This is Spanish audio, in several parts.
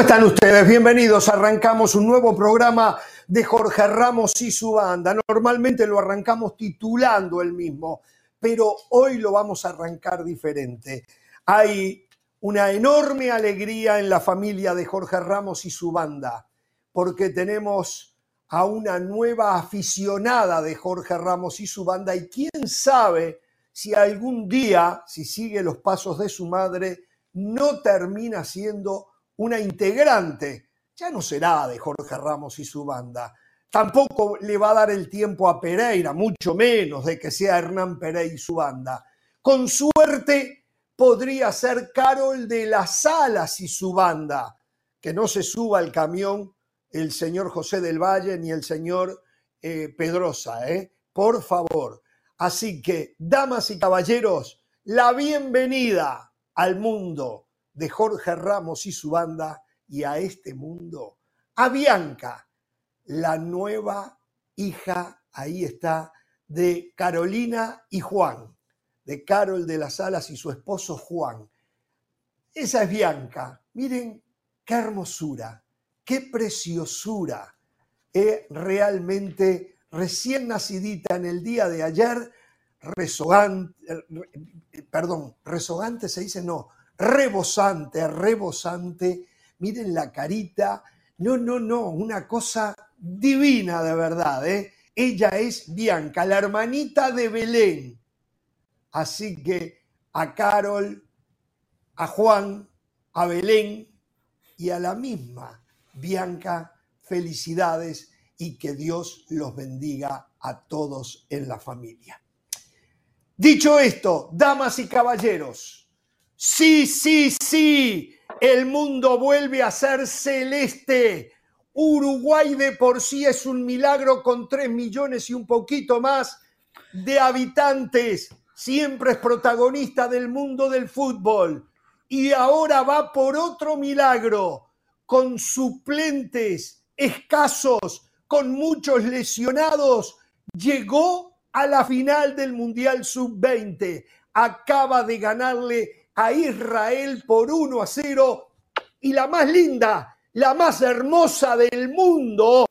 ¿Cómo están ustedes? Bienvenidos. Arrancamos un nuevo programa de Jorge Ramos y su banda. Normalmente lo arrancamos titulando el mismo, pero hoy lo vamos a arrancar diferente. Hay una enorme alegría en la familia de Jorge Ramos y su banda, porque tenemos a una nueva aficionada de Jorge Ramos y su banda y quién sabe si algún día, si sigue los pasos de su madre, no termina siendo una integrante. Ya no será de Jorge Ramos y su banda. Tampoco le va a dar el tiempo a Pereira, mucho menos de que sea Hernán Pereira y su banda. Con suerte podría ser Carol de las Alas y su banda. Que no se suba al camión el señor José del Valle ni el señor eh, Pedrosa, ¿eh? Por favor. Así que, damas y caballeros, la bienvenida al mundo de Jorge Ramos y su banda y a este mundo, a Bianca, la nueva hija, ahí está, de Carolina y Juan, de Carol de las Alas y su esposo Juan. Esa es Bianca. Miren qué hermosura, qué preciosura. Es realmente recién nacidita en el día de ayer, rezogante, eh, perdón, rezogante se dice, no, rebosante, rebosante. Miren la carita. No, no, no, una cosa divina de verdad. ¿eh? Ella es Bianca, la hermanita de Belén. Así que a Carol, a Juan, a Belén y a la misma Bianca, felicidades y que Dios los bendiga a todos en la familia. Dicho esto, damas y caballeros, Sí, sí, sí, el mundo vuelve a ser celeste. Uruguay de por sí es un milagro con tres millones y un poquito más de habitantes. Siempre es protagonista del mundo del fútbol. Y ahora va por otro milagro, con suplentes escasos, con muchos lesionados. Llegó a la final del Mundial Sub-20. Acaba de ganarle a Israel por 1 a 0 y la más linda, la más hermosa del mundo,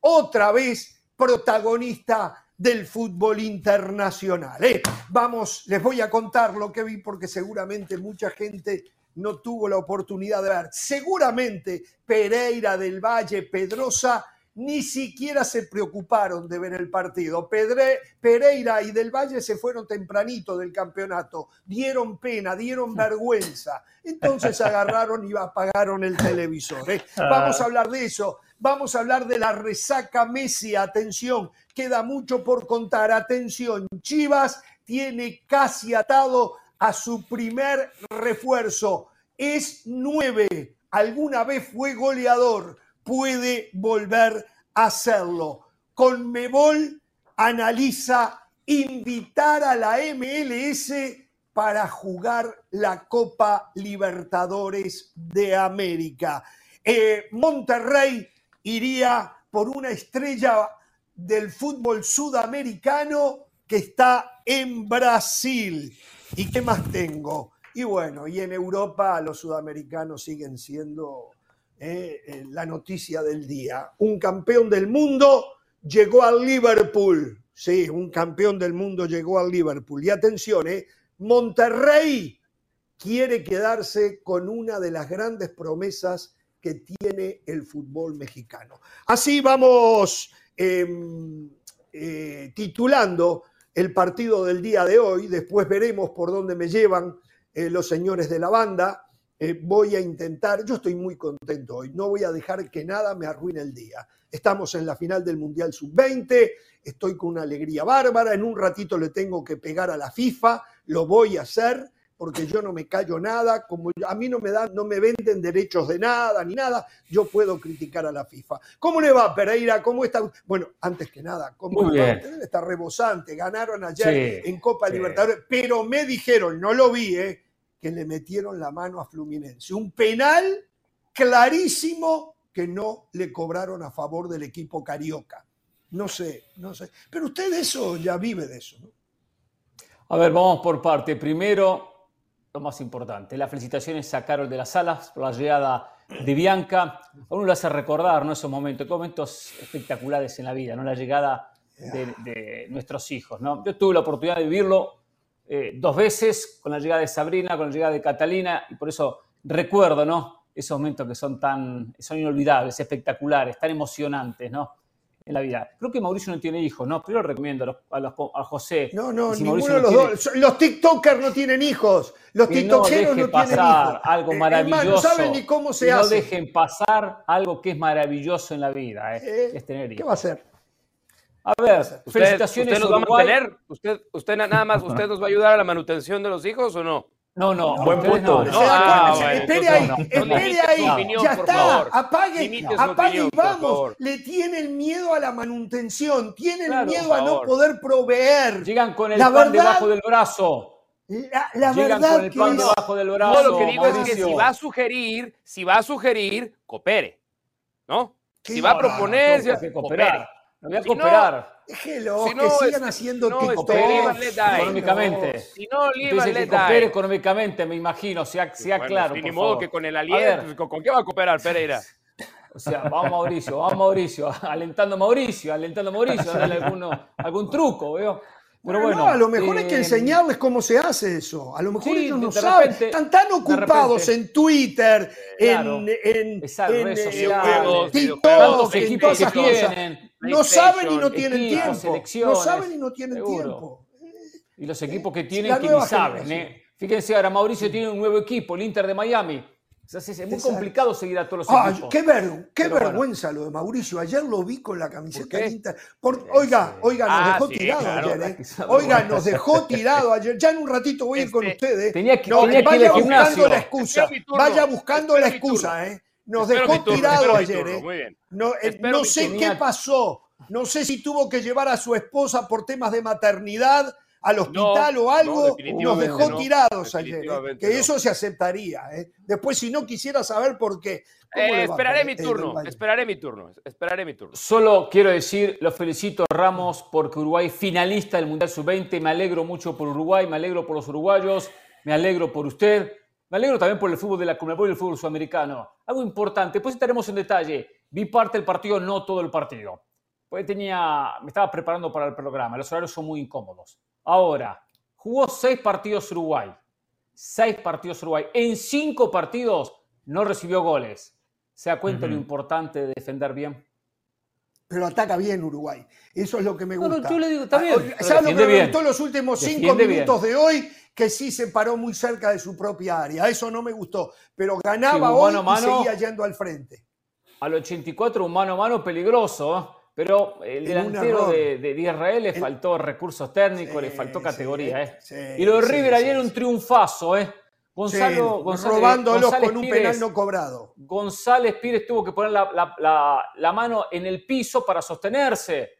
otra vez protagonista del fútbol internacional. ¿eh? Vamos, les voy a contar lo que vi porque seguramente mucha gente no tuvo la oportunidad de ver. Seguramente Pereira del Valle, Pedrosa, ni siquiera se preocuparon de ver el partido. Pedre, Pereira y Del Valle se fueron tempranito del campeonato, dieron pena, dieron vergüenza. Entonces agarraron y apagaron el televisor. ¿eh? Vamos a hablar de eso. Vamos a hablar de la resaca Messi. Atención, queda mucho por contar. Atención, Chivas tiene casi atado a su primer refuerzo. Es nueve. Alguna vez fue goleador puede volver a hacerlo. Conmebol analiza invitar a la MLS para jugar la Copa Libertadores de América. Eh, Monterrey iría por una estrella del fútbol sudamericano que está en Brasil. ¿Y qué más tengo? Y bueno, y en Europa los sudamericanos siguen siendo eh, eh, la noticia del día. Un campeón del mundo llegó al Liverpool. Sí, un campeón del mundo llegó al Liverpool. Y atención, eh, Monterrey quiere quedarse con una de las grandes promesas que tiene el fútbol mexicano. Así vamos em, titulando el partido del día de hoy. Después veremos por dónde me llevan los señores de la banda. Eh, voy a intentar, yo estoy muy contento hoy, no voy a dejar que nada me arruine el día. Estamos en la final del Mundial Sub-20, estoy con una alegría bárbara, en un ratito le tengo que pegar a la FIFA, lo voy a hacer porque yo no me callo nada, como a mí no me dan, no me venden derechos de nada ni nada, yo puedo criticar a la FIFA. ¿Cómo le va Pereira? ¿Cómo está? Bueno, antes que nada, ¿cómo está rebosante, ganaron ayer en Copa Libertadores, pero me dijeron, no lo vi, ¿eh? Que le metieron la mano a Fluminense. Un penal clarísimo que no le cobraron a favor del equipo carioca. No sé, no sé. Pero usted eso ya vive de eso, ¿no? A ver, vamos por parte. Primero, lo más importante. Las felicitaciones a Carol de las Salas por la llegada de Bianca. A uno lo hace recordar ¿no? esos momentos, momentos espectaculares en la vida, ¿no? la llegada de, nuestros hijos. ¿no? Yo tuve la oportunidad de vivirlo eh, dos veces con la llegada de Sabrina, con la llegada de Catalina, y por eso recuerdo ¿no? esos momentos que son tan son inolvidables, espectaculares, tan emocionantes. ¿no? en la vida. Creo que Mauricio no tiene hijos, ¿no? Pero lo recomiendo a, a, José. No, no, ninguno de los dos. Los TikTokers no tienen hijos. Los TikTokeros no, tienen hijos. algo maravilloso. no saben ni cómo se hace. No dejen pasar algo que es maravilloso en la vida, ¿eh? Eh, es tener hijos. ¿Qué va a hacer? A ver, felicitaciones. ¿Usted nos va a mantener? ¿Usted, usted nada más, usted nos va a ayudar a la manutención de los hijos o no? No, no, buen punto. No, ah, espere ahí, espere ahí. ya está, apague, apague y vamos. Le tienen miedo a la manutención, tienen miedo a no poder proveer. Llegan con el pan debajo del brazo. La, la Llegan verdad con el pan debajo del brazo. No, lo que digo es que si va a sugerir, si va a sugerir, coopere. ¿No? Si va a proponer, si coopere. No voy a cooperar. Déjelo, si no, que sigan haciendo no, TikTok. Económicamente. Si no, Entonces, que coopere económicamente, me imagino, sea, sea bueno, claro. Ni modo que con el aliento, ¿con, qué va a cooperar Pereira? O sea, vamos Mauricio, vamos Mauricio, alentando a Mauricio, alentando a Mauricio, darle alguno, algún truco, ¿veo? Pero bueno, a lo mejor hay que eh, enseñarles cómo se hace eso. A lo mejor ellos no saben. Están tan ocupados en Twitter, en, en, en, en TikTok, en todas esas cosas. No saben y no tienen tiempo. No saben y no tienen tiempo. Y los equipos que tienen que ni saben. ¿eh? Fíjense, ahora Mauricio tiene un nuevo equipo, el Inter de Miami es muy complicado seguir a todos los ah, equipos. Qué, vergüenza lo de Mauricio. Ayer lo vi con la camiseta de Inter. oiga, oiga, nos ah, dejó tirado ayer. ¿eh? Oiga, nos dejó tirado ayer. Ya en un ratito voy a ir con este, ustedes. Tenía que, vaya buscando la excusa. Vaya buscando la excusa, ¿eh? Nos dejó tirado ayer, ¿eh? No, eh, no sé qué pasó. No sé si tuvo que llevar a su esposa por temas de maternidad al hospital o algo, nos dejó tirados ayer. ¿eh? Que eso se aceptaría. ¿eh? Después, si no quisiera saber por qué. Eh, esperaré mi turno, esperaré mi turno, esperaré mi turno. Solo quiero decir, los felicito Ramos porque Uruguay finalista del Mundial Sub-20. Me alegro mucho por Uruguay, me alegro por los uruguayos, me alegro por usted. Me alegro también por el fútbol de la Conmebol y el fútbol sudamericano. Algo importante, pues estaremos en detalle. Vi parte del partido, no todo el partido. Pues tenía, me estaba preparando para el programa. Los horarios son muy incómodos. Ahora, jugó seis partidos Uruguay. Seis partidos Uruguay. En cinco partidos no recibió goles. ¿Se da cuenta lo importante de defender bien? Pero ataca bien Uruguay. Eso es lo que me gusta. No, yo le digo, está bien. Ya lo que me gustó los últimos cinco minutos de hoy, que sí se paró muy cerca de su propia área. Eso no me gustó. Pero ganaba hoy y seguía yendo al frente. Al 84, un mano a mano peligroso. ¿eh? Pero el delantero de, Israel le faltó recursos técnicos, le faltó categoría. ¿eh? y lo de River ayer era un triunfazo. ¿eh? Gonzalo, González, robándolos con un penal no cobrado. González Pires tuvo que poner la, mano en el piso para sostenerse.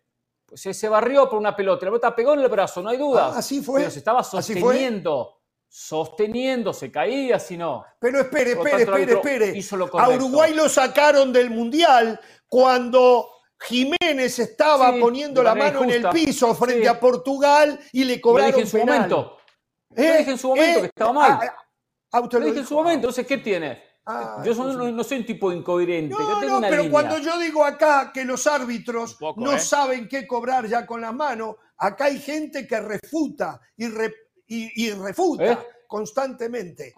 Pues se barrió por una pelota. La pelota pegó en el brazo, no hay duda. Ah, así fue. Pero se estaba sosteniendo. Sosteniendo, se caía, si no. Pero espere, espere, espere, espere. A Uruguay lo sacaron del Mundial cuando Jiménez estaba poniendo la mano en el piso frente a Portugal y le cobraron lo dije en su momento. ¿Eh? dije en su momento que estaba mal. Ah, ah, lo dije en su momento, entonces, ¿qué tiene? Ah, yo no, soy un tipo incoherente. No, no, pero cuando yo digo acá que los árbitros no ¿eh? saben qué cobrar ya con las manos, acá hay gente que refuta y, refuta ¿Eh? constantemente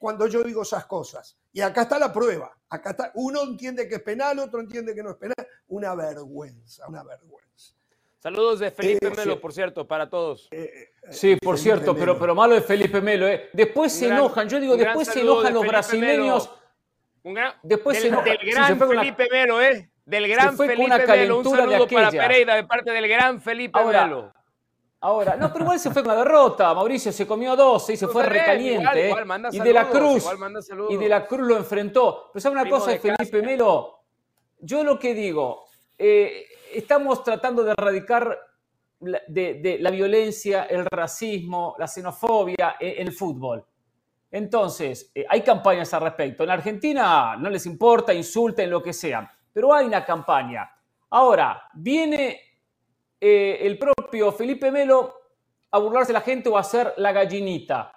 cuando yo digo esas cosas. Y acá está la prueba. Acá está. Uno entiende que es penal, otro entiende que no es penal. Una vergüenza, una vergüenza. Saludos de Felipe eh, Melo, por cierto, para todos. Eh, eh, sí, por cierto, pero, pero malo de Felipe Melo. Después se enojan, yo digo, después se enojan los brasileños. después del, se enojan. Del gran Felipe Melo, ¿eh? Del gran Felipe Melo. Un saludo para Pereira de parte del gran Felipe Melo. Ahora, no, pero igual se fue con la derrota. Mauricio se comió dos y se fue recaliente. y de la Cruz. Y de la Cruz lo enfrentó. Pero ¿sabe una cosa, Felipe Melo? Yo lo que digo, eh, estamos tratando de erradicar de, la violencia, el racismo, la xenofobia en, el fútbol. Entonces, eh, hay campañas al respecto. En Argentina no les importa, insulten, lo que sea. Pero hay una campaña. Ahora, viene eh, el propio Felipe Melo a burlarse de la gente o a hacer la gallinita.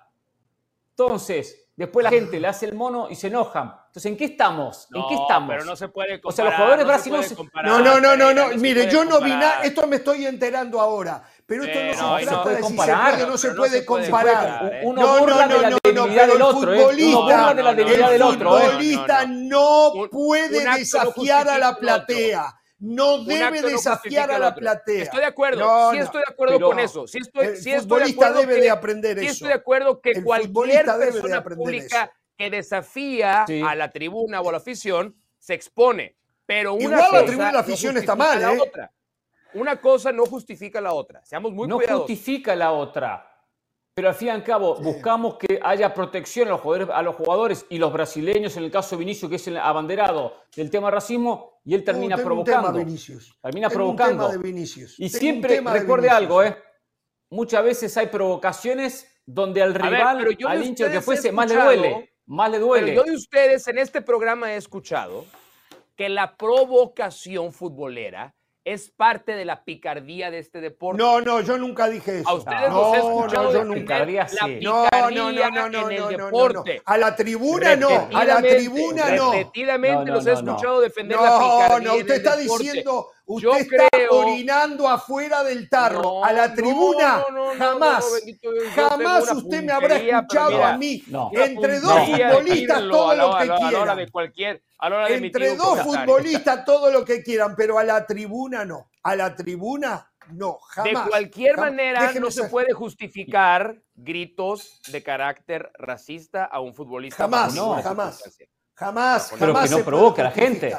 Entonces, después la gente le hace el mono y se enojan. Entonces, ¿en qué estamos? ¿En qué estamos? Pero no se puede comparar. O sea, los jugadores brasileños. No, no, no, no, no. Mire, yo no vi nada. Esto me estoy enterando ahora. Pero esto no, se trata de comparar. si no se puede comparar. Uno burla de la debilidad del otro. Uno burla de la debilidad del otro. El futbolista no puede desafiar a la platea no debe desafiar a la platea. Estoy de acuerdo, sí estoy de acuerdo con eso. Sí estoy, el futbolista debe de aprender eso. Sí estoy de acuerdo que cualquier persona pública que desafía a la tribuna o a la afición se expone. Pero una Igual la tribuna y la afición está mal, ¿eh? Una cosa no justifica la otra. Seamos muy no cuidadosos. No justifica la otra. Pero al fin y al cabo, buscamos que haya protección a los, jugadores, a los jugadores y los brasileños, en el caso de Vinicius, que es el abanderado del tema racismo, y él termina provocando. Termina provocando. Y siempre recuerde algo, ¿eh? Muchas veces hay provocaciones donde al rival, al hincha que fuese, más le duele. Más le duele. yo de ustedes en este programa he escuchado que la provocación futbolera es parte de la picardía de este deporte. No, no, yo nunca dije eso. A ustedes no, los he escuchado no, yo nunca. Picardía, sí. la picardía no, no, no, en el deporte. A la tribuna no, a la tribuna no. Repetidamente los he escuchado defender la picardía. No, no, usted está diciendo, usted está orinando afuera del tarro. a la tribuna, jamás, jamás usted me habrá escuchado a mí. Entre dos futbolistas todo lo que quieran. de cualquier entre dos futbolistas todo lo que quieran, pero a la tribuna no. A la tribuna no, jamás. De cualquier manera no se puede justificar gritos de carácter racista a un futbolista. Jamás, no, jamás. Jamás, Pero que no provoque a la gente.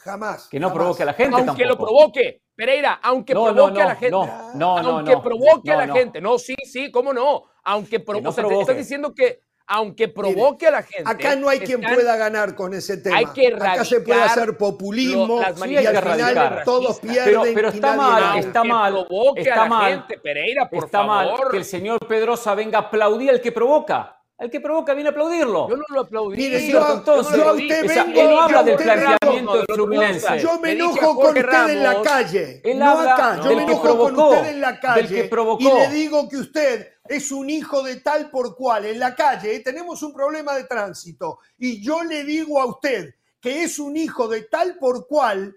Jamás. Que no provoque a la gente. Aunque lo provoque. Pereira, aunque provoque a la gente. No, no, no. Aunque provoque a la gente. No, sí, sí, cómo no. Aunque provoque. O estás diciendo que aunque provoque a la gente. Acá no hay quien pueda ganar con ese tema. Hay que acá se puede hacer populismo y al final todos pierden. Pero, está mal, está mal, está mal, gente, Pereira, por está mal que el señor Pedrosa venga a aplaudir al que provoca. El que provoca viene a aplaudirlo. Yo no lo aplaudí. Mire, yo, entonces, yo a usted vengo, él no habla del planteamiento del Fluminense. Yo me enojo con usted en la calle. Él no habla acá. Yo me enojo con usted en la calle. Del que provocó. Y le digo que usted es un hijo de tal por cual. En la calle ¿eh? tenemos un problema de tránsito y yo le digo a usted que es un hijo de tal por cual,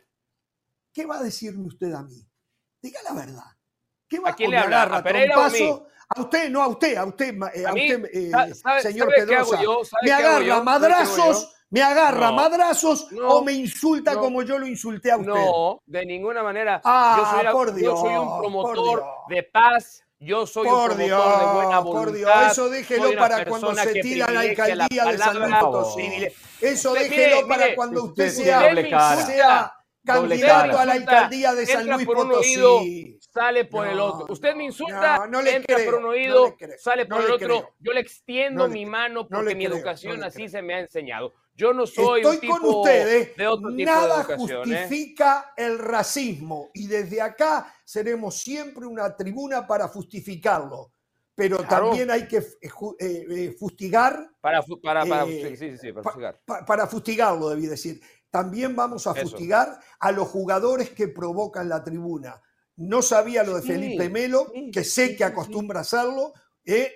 ¿qué va a decirme usted a mí? Diga la verdad. ¿Qué va a, quién le habla? ¿A Pereira a, usted, no a usted, a usted, eh, a, usted eh, señor Pedrosa. me agarra madrazos me agarra madrazos o me insulta como yo lo insulté a usted. No, de ninguna manera. Ah, yo, soy, por Dios, yo soy un promotor de paz, yo soy un promotor de buena voluntad. Por Dios, eso déjelo para cuando se tira la alcaldía de San Luis Potosí. Eso déjelo para cuando usted sea, candidato a la alcaldía de San Luis Potosí. Sale por el otro. Usted me insulta, entra por un oído, sale por el otro. Yo le extiendo mi mano porque mi educación así se me ha enseñado. Yo no soy Estoy un tipo con ustedes. de otro tipo Nada de educación, ¿eh? justifica el racismo y desde acá seremos siempre una tribuna para justificarlo. Pero también hay que eh, eh, fustigar. Para, para, para, sí, sí, sí, para fustigar. para fustigarlo, debí decir. También vamos a fustigar a los jugadores que provocan la tribuna. No sabía lo de Felipe Melo, que sé que acostumbra a hacerlo,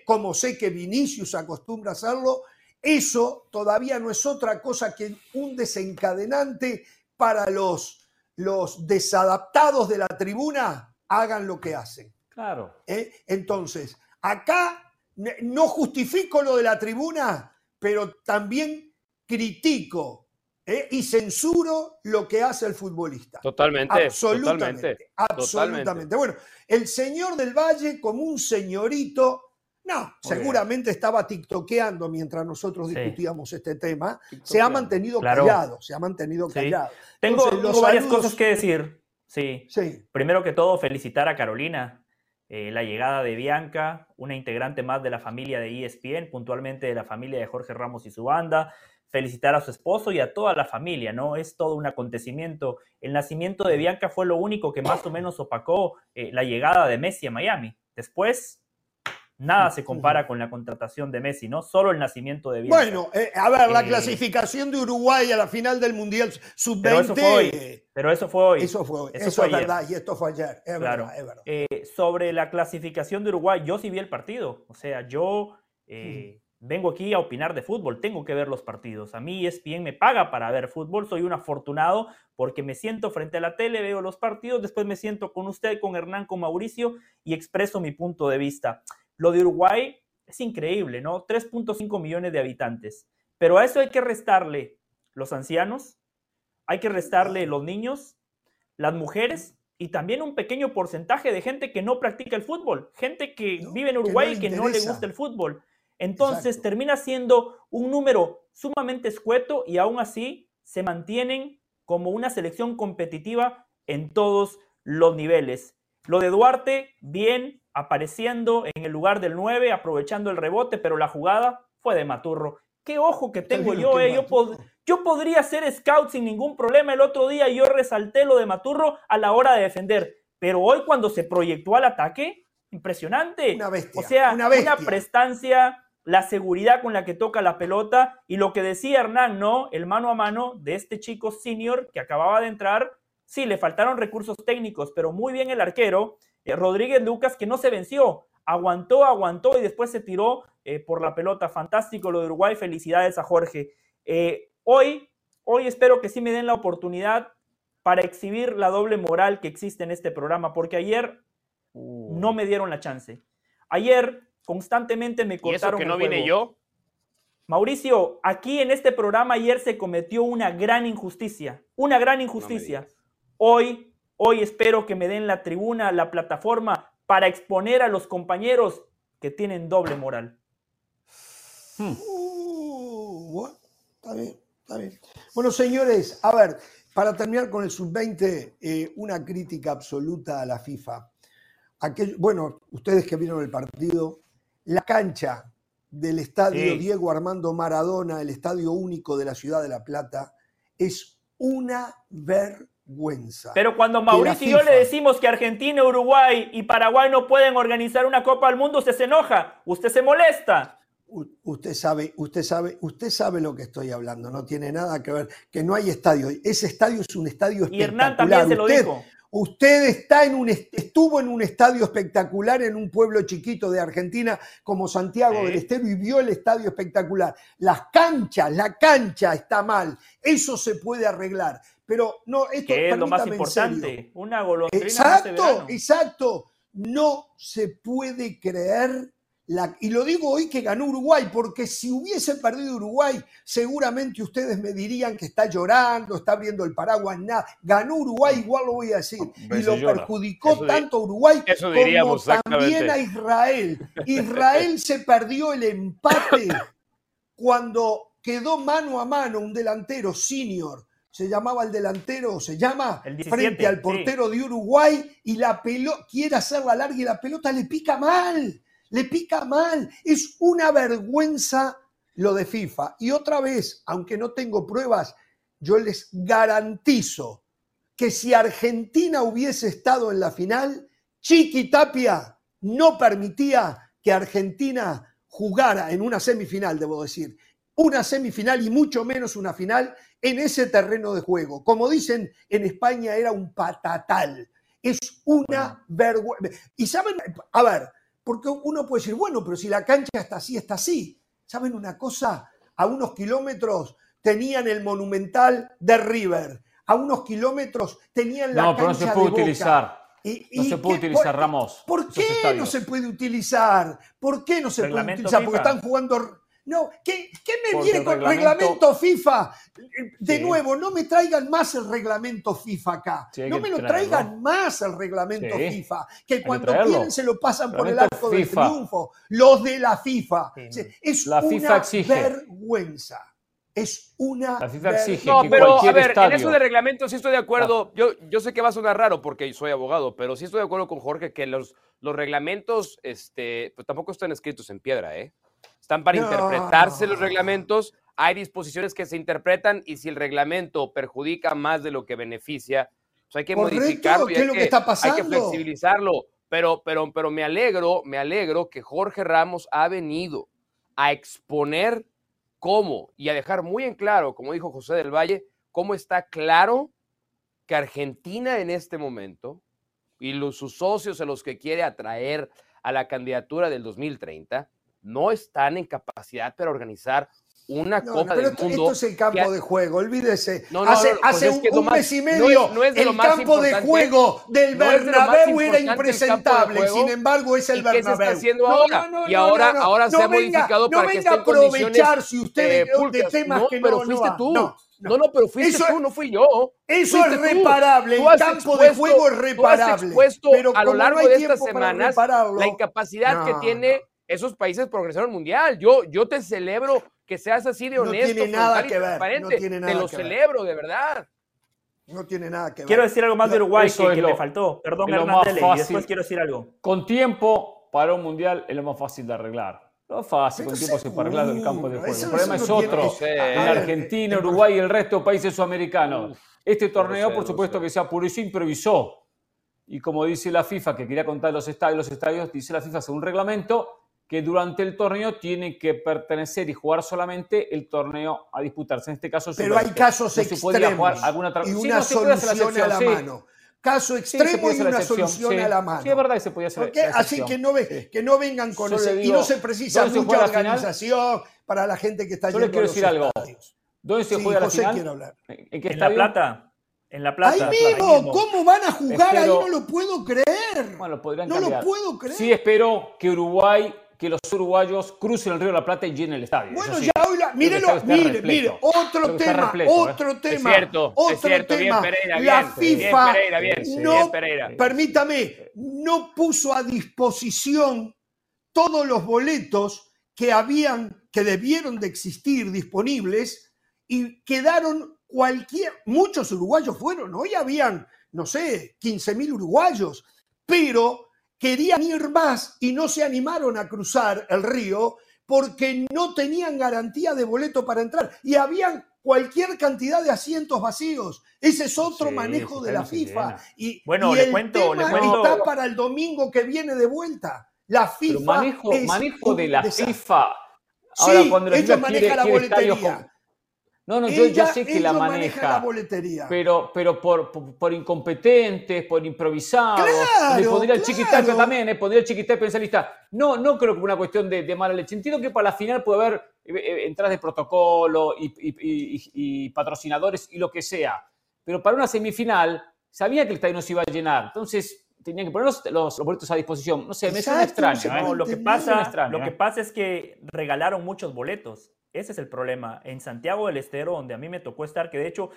como sé que Vinicius acostumbra a hacerlo, eso todavía no es otra cosa que un desencadenante para los, los desadaptados de la tribuna hagan lo que hacen. Claro. ¿Eh? Entonces, acá no justifico lo de la tribuna, pero también critico ¿eh? y censuro lo que hace el futbolista. Totalmente. Absolutamente. absolutamente. Bueno, el señor del Valle, como un señorito, no, seguramente estaba tiktokeando mientras nosotros discutíamos este tema. Se ha mantenido callado, se ha mantenido callado. Tengo, varias cosas que decir. Sí. sí. Primero que todo, felicitar a Carolina. Eh, la llegada de Bianca, una integrante más de la familia de ESPN, puntualmente de la familia de Jorge Ramos y su banda. Felicitar a su esposo y a toda la familia, ¿no? Es todo un acontecimiento. El nacimiento de Bianca fue lo único que más o menos opacó eh, la llegada de Messi a Miami. Después, Nada se compara con la contratación de Messi, ¿no? Solo el nacimiento de Bielsa. Bueno, eh, a ver, la eh, clasificación de Uruguay a la final del Mundial Sub-20. Pero eso fue hoy. Pero eso fue hoy. Eso fue hoy. Eso, es verdad. Y esto fue ayer. Es verdad, es verdad. Eh, sobre la clasificación de Uruguay, yo sí vi el partido. O sea, yo vengo aquí a opinar de fútbol, tengo que ver los partidos. A mí ESPN me paga para ver fútbol, soy un afortunado porque me siento frente a la tele, veo los partidos, después me siento con usted, con Hernán, con Mauricio y expreso mi punto de vista. Lo de Uruguay es increíble, ¿no? 3.5 millones de habitantes. Pero a eso hay que restarle los ancianos, hay que restarle los niños, las mujeres y también un pequeño porcentaje de gente que no practica el fútbol, gente que vive en Uruguay y que no le gusta el fútbol. Entonces termina siendo un número sumamente escueto y aún así se mantienen como una selección competitiva en todos los niveles. Lo de Duarte, bien, apareciendo en el lugar del 9, aprovechando el rebote, pero la jugada fue de Maturro. Qué ojo que tengo yo, eh. yo, yo podría ser scout sin ningún problema. El otro día yo resalté lo de Maturro a la hora de defender, pero hoy cuando se proyectó al ataque, impresionante. Una bestia, o sea, una, una prestancia, la seguridad con la que toca la pelota y lo que decía Hernán, ¿no? El mano a mano de este chico senior que acababa de entrar. Sí, le faltaron recursos técnicos, pero muy bien el arquero, eh, Rodríguez Lucas, que no se venció, aguantó, aguantó y después se tiró eh, por la pelota. Fantástico lo de Uruguay, felicidades a Jorge. Eh, hoy, hoy espero que sí me den la oportunidad para exhibir la doble moral que existe en este programa, porque ayer no me dieron la chance. Ayer constantemente me cortaron. ¿Y eso que no vine yo? Mauricio, aquí en este programa ayer se cometió una gran injusticia, una gran injusticia. hoy, hoy espero que me den la tribuna, la plataforma para exponer a los compañeros que tienen doble moral. Hmm. Uh, bueno, está bien, está bien. Bueno, señores, a ver, para terminar con el sub-20, eh, una crítica absoluta a la FIFA. bueno, ustedes que vieron el partido, la cancha del estadio Diego Armando Maradona, el estadio único de la ciudad de La Plata, es una vergüenza. Pero cuando Mauricio y yo le decimos que Argentina, Uruguay y Paraguay no pueden organizar una Copa del Mundo, usted se enoja, usted se molesta. usted sabe, usted sabe, usted sabe lo que estoy hablando, no tiene nada que ver, que no hay estadio. Ese estadio es un estadio espectacular. Y Hernán también se lo dijo. Usted está en un, estuvo en un estadio espectacular en un pueblo chiquito de Argentina como Santiago del Estero y vio el estadio espectacular. Las canchas, la cancha está mal. Eso se puede arreglar. Pero no, esto es lo más importante. Una golondrina. Exacto, exacto. No se puede creer y lo digo hoy que ganó Uruguay, porque si hubiese perdido Uruguay, seguramente ustedes me dirían que está llorando, está abriendo el paraguas, nada. Ganó Uruguay, igual lo voy a decir. Y lo perjudicó tanto a Uruguay como también a Israel. Israel se perdió el empate cuando quedó mano a mano un delantero senior. Se llamaba el delantero, se llama, frente al portero de Uruguay y la pelota quiere hacerla larga y la pelota le pica mal le pica mal. Es una vergüenza lo de FIFA. Y otra vez, aunque no tengo pruebas, yo les garantizo que si Argentina hubiese estado en la final, Chiqui Tapia no permitía que Argentina jugara en una semifinal, debo decir, una semifinal y mucho menos una final en ese terreno de juego. Como dicen en España, era un patatal. Es una vergüenza. Y saben, a ver, porque uno puede decir, bueno, pero si la cancha está así, está así. ¿Saben una cosa? A unos kilómetros tenían el monumental de River. A unos kilómetros tenían la cancha de No, pero no se puede utilizar. no se puede utilizar, Ramos. ¿Por qué no se puede utilizar? ¿Por qué no se puede utilizar? Porque están jugando no, ¿qué, me viene con reglamento... FIFA? De nuevo, no me traigan más el reglamento FIFA acá. no me lo traigan más el reglamento FIFA. Que cuando quieren se lo pasan por el arco del triunfo. Los de la FIFA. Es una vergüenza. Es una. La FIFA exige no, pero a ver, en eso de reglamento sí estoy de acuerdo. Ah. Yo, yo sé que va a sonar raro porque soy abogado, pero sí estoy de acuerdo con Jorge que los, los reglamentos este, pues tampoco están escritos en piedra, ¿eh? Están para interpretarse los reglamentos. Hay disposiciones que se interpretan y si el reglamento perjudica más de lo que beneficia, pues hay que modificarlo y hay, que, está hay que flexibilizarlo. Pero, pero, pero me alegro, me alegro que Jorge Ramos ha venido a exponer cómo y a dejar muy en claro, como dijo José del Valle, cómo está claro que Argentina en este momento y los, sus socios a los que quiere atraer a la candidatura del 2030 no están en capacidad para organizar una Copa del Mundo. Esto es el campo de juego, olvídese. hace, hace un, mes y medio el campo de juego del Bernabéu era impresentable, sin embargo es el Bernabéu. ¿Qué se está haciendo ahora? y ahora, ahora se ha modificado para que esté en aprovechar si usted eh, de, temas que pero fuiste tú. No, no, pero fuiste tú, no fui yo. Eso es reparable. el campo de juego es reparable. pero a lo largo de estas semanas la incapacidad que tiene esos países progresaron mundial. Yo, yo te celebro que seas así de honesto. No tiene nada que ver. No tiene nada te lo celebro, de verdad. No tiene nada que ver. Quiero decir algo más de Uruguay que, que me faltó. Perdón, Hernández, y después quiero decir algo. Con tiempo para un mundial es lo más fácil de arreglar. No es fácil, con tiempo se puede arreglar el campo de juego. el problema es otro. en Argentina, Uruguay y el resto de países sudamericanos. Este torneo, por supuesto, que se apuró y se improvisó. Y como dice la FIFA, que quería contar los estadios, los estadios, dice la FIFA según reglamento, que durante el torneo tiene que pertenecer y jugar solamente el torneo a disputarse. En este caso, pero hay casos extremos alguna y una solución a la mano. Caso extremo y una solución a la mano. Sí, es verdad que se podía hacer. Así que no, que no vengan con eso. y no se precisa mucha organización para la gente que está Yo les quiero decir algo. ¿Dónde se juega la final? ¿En, qué en La Plata. En La Plata. Ahí mismo, ¿cómo van a jugar ahí? No lo puedo creer. Bueno, podrían No lo puedo creer. Sí, espero que Uruguay que los uruguayos crucen el Río de la Plata y llenen el estadio. Bueno, ya hoy la, mírelo, mire, mire, otro tema, ¿eh? otro tema, es cierto, otro es cierto, tema. Bien, Pereira, la bien, FIFA bien, Pereira, bien, no, bien, Pereira. permítame, no puso a disposición todos los boletos que habían, que debieron de existir disponibles y quedaron cualquier, muchos uruguayos fueron, hoy habían, no sé, 15 mil uruguayos, pero querían ir más y no se animaron a cruzar el río porque no tenían garantía de boleto para entrar y habían cualquier cantidad de asientos vacíos. Ese es otro manejo de la FIFA. Y, bueno, le cuento, le cuento. está para el domingo que viene de vuelta. La FIFA. manejo, manejo de la FIFA. Ahora, sí, cuando la FIFA maneja la boletería. No, no, yo, ya sé que la maneja, pero, pero por, por, incompetentes, por improvisados, claro, le pondría el chiquitapio también, ¿eh? pondría el chiquitapio en lista. No, no creo que una cuestión de, mala leche. Entiendo que para la final puede haber eh, eh, entradas de protocolo y, patrocinadores y lo que sea, pero para una semifinal sabía que el estadio no se iba a llenar, entonces tenían que poner los, boletos a disposición. No sé, me suena extraño. lo, que pasa, lo que pasa es que regalaron muchos boletos. Ese es el problema. En Santiago del Estero, donde a mí me tocó estar, que de hecho,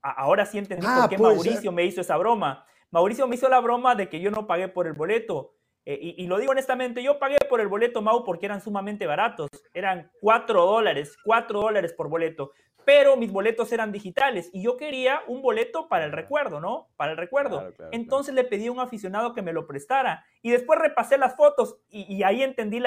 ahora sí entendí por ah, qué Mauricio me hizo esa broma. Mauricio me hizo la broma de que yo no pagué por el boleto. Eh, y, lo digo honestamente, yo pagué por el boleto Mau porque eran sumamente baratos. Eran cuatro dólares, cuatro dólares por boleto. Pero mis boletos eran digitales y yo quería un boleto para el recuerdo, ¿no? Para el recuerdo. Entonces le pedí a un aficionado que me lo prestara. Y después repasé las fotos y, ahí entendí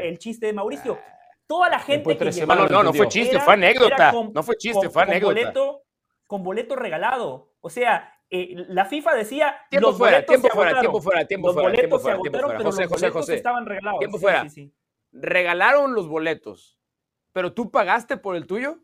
el chiste de Mauricio. Ah toda la gente que llegó, no, no, no fue chiste, fue anécdota. no fue chiste, fue anécdota. Con boleto, con boleto regalado. O sea, eh, la FIFA decía tiempo los fuera, tiempo fuera, tiempo fuera, tiempo los fuera, boletos tiempo fuera, se agotaron, pero José, los José, boletos José. estaban regalados. Tiempo fuera. Sí, sí. Regalaron los boletos, pero tú pagaste por el tuyo.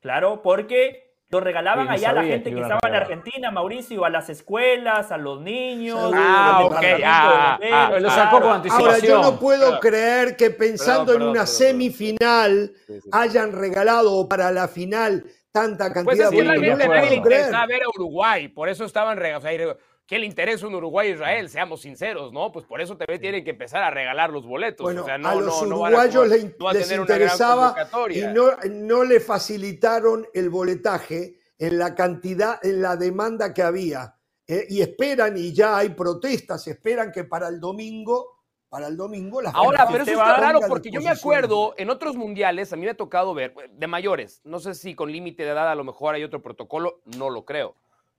Claro, porque lo regalaban allá a la gente que, estaba en Argentina, Mauricio, a las escuelas, a los niños. Ah, ok. Ah, ah, lo sacó con anticipación. Ahora, yo no puedo creer que pensando en una semifinal hayan regalado para la final tanta cantidad pues es que de. Pues nadie le interesaba ver a Uruguay, por eso estaban regalando. ¿Qué le interesa un Uruguay Israel? Seamos sinceros, ¿no? Pues por eso también tienen que empezar a regalar los boletos. Bueno, o sea, no, a los uruguayos les, interesaba y no, no le facilitaron el boletaje en la cantidad, en la demanda que había. Eh, y esperan, y ya hay protestas, esperan que para el domingo, para el domingo las Ahora, pero eso está raro porque yo me acuerdo en otros mundiales, a mí me ha tocado ver, de mayores, no sé si con límite de edad a lo mejor hay otro protocolo, no lo creo.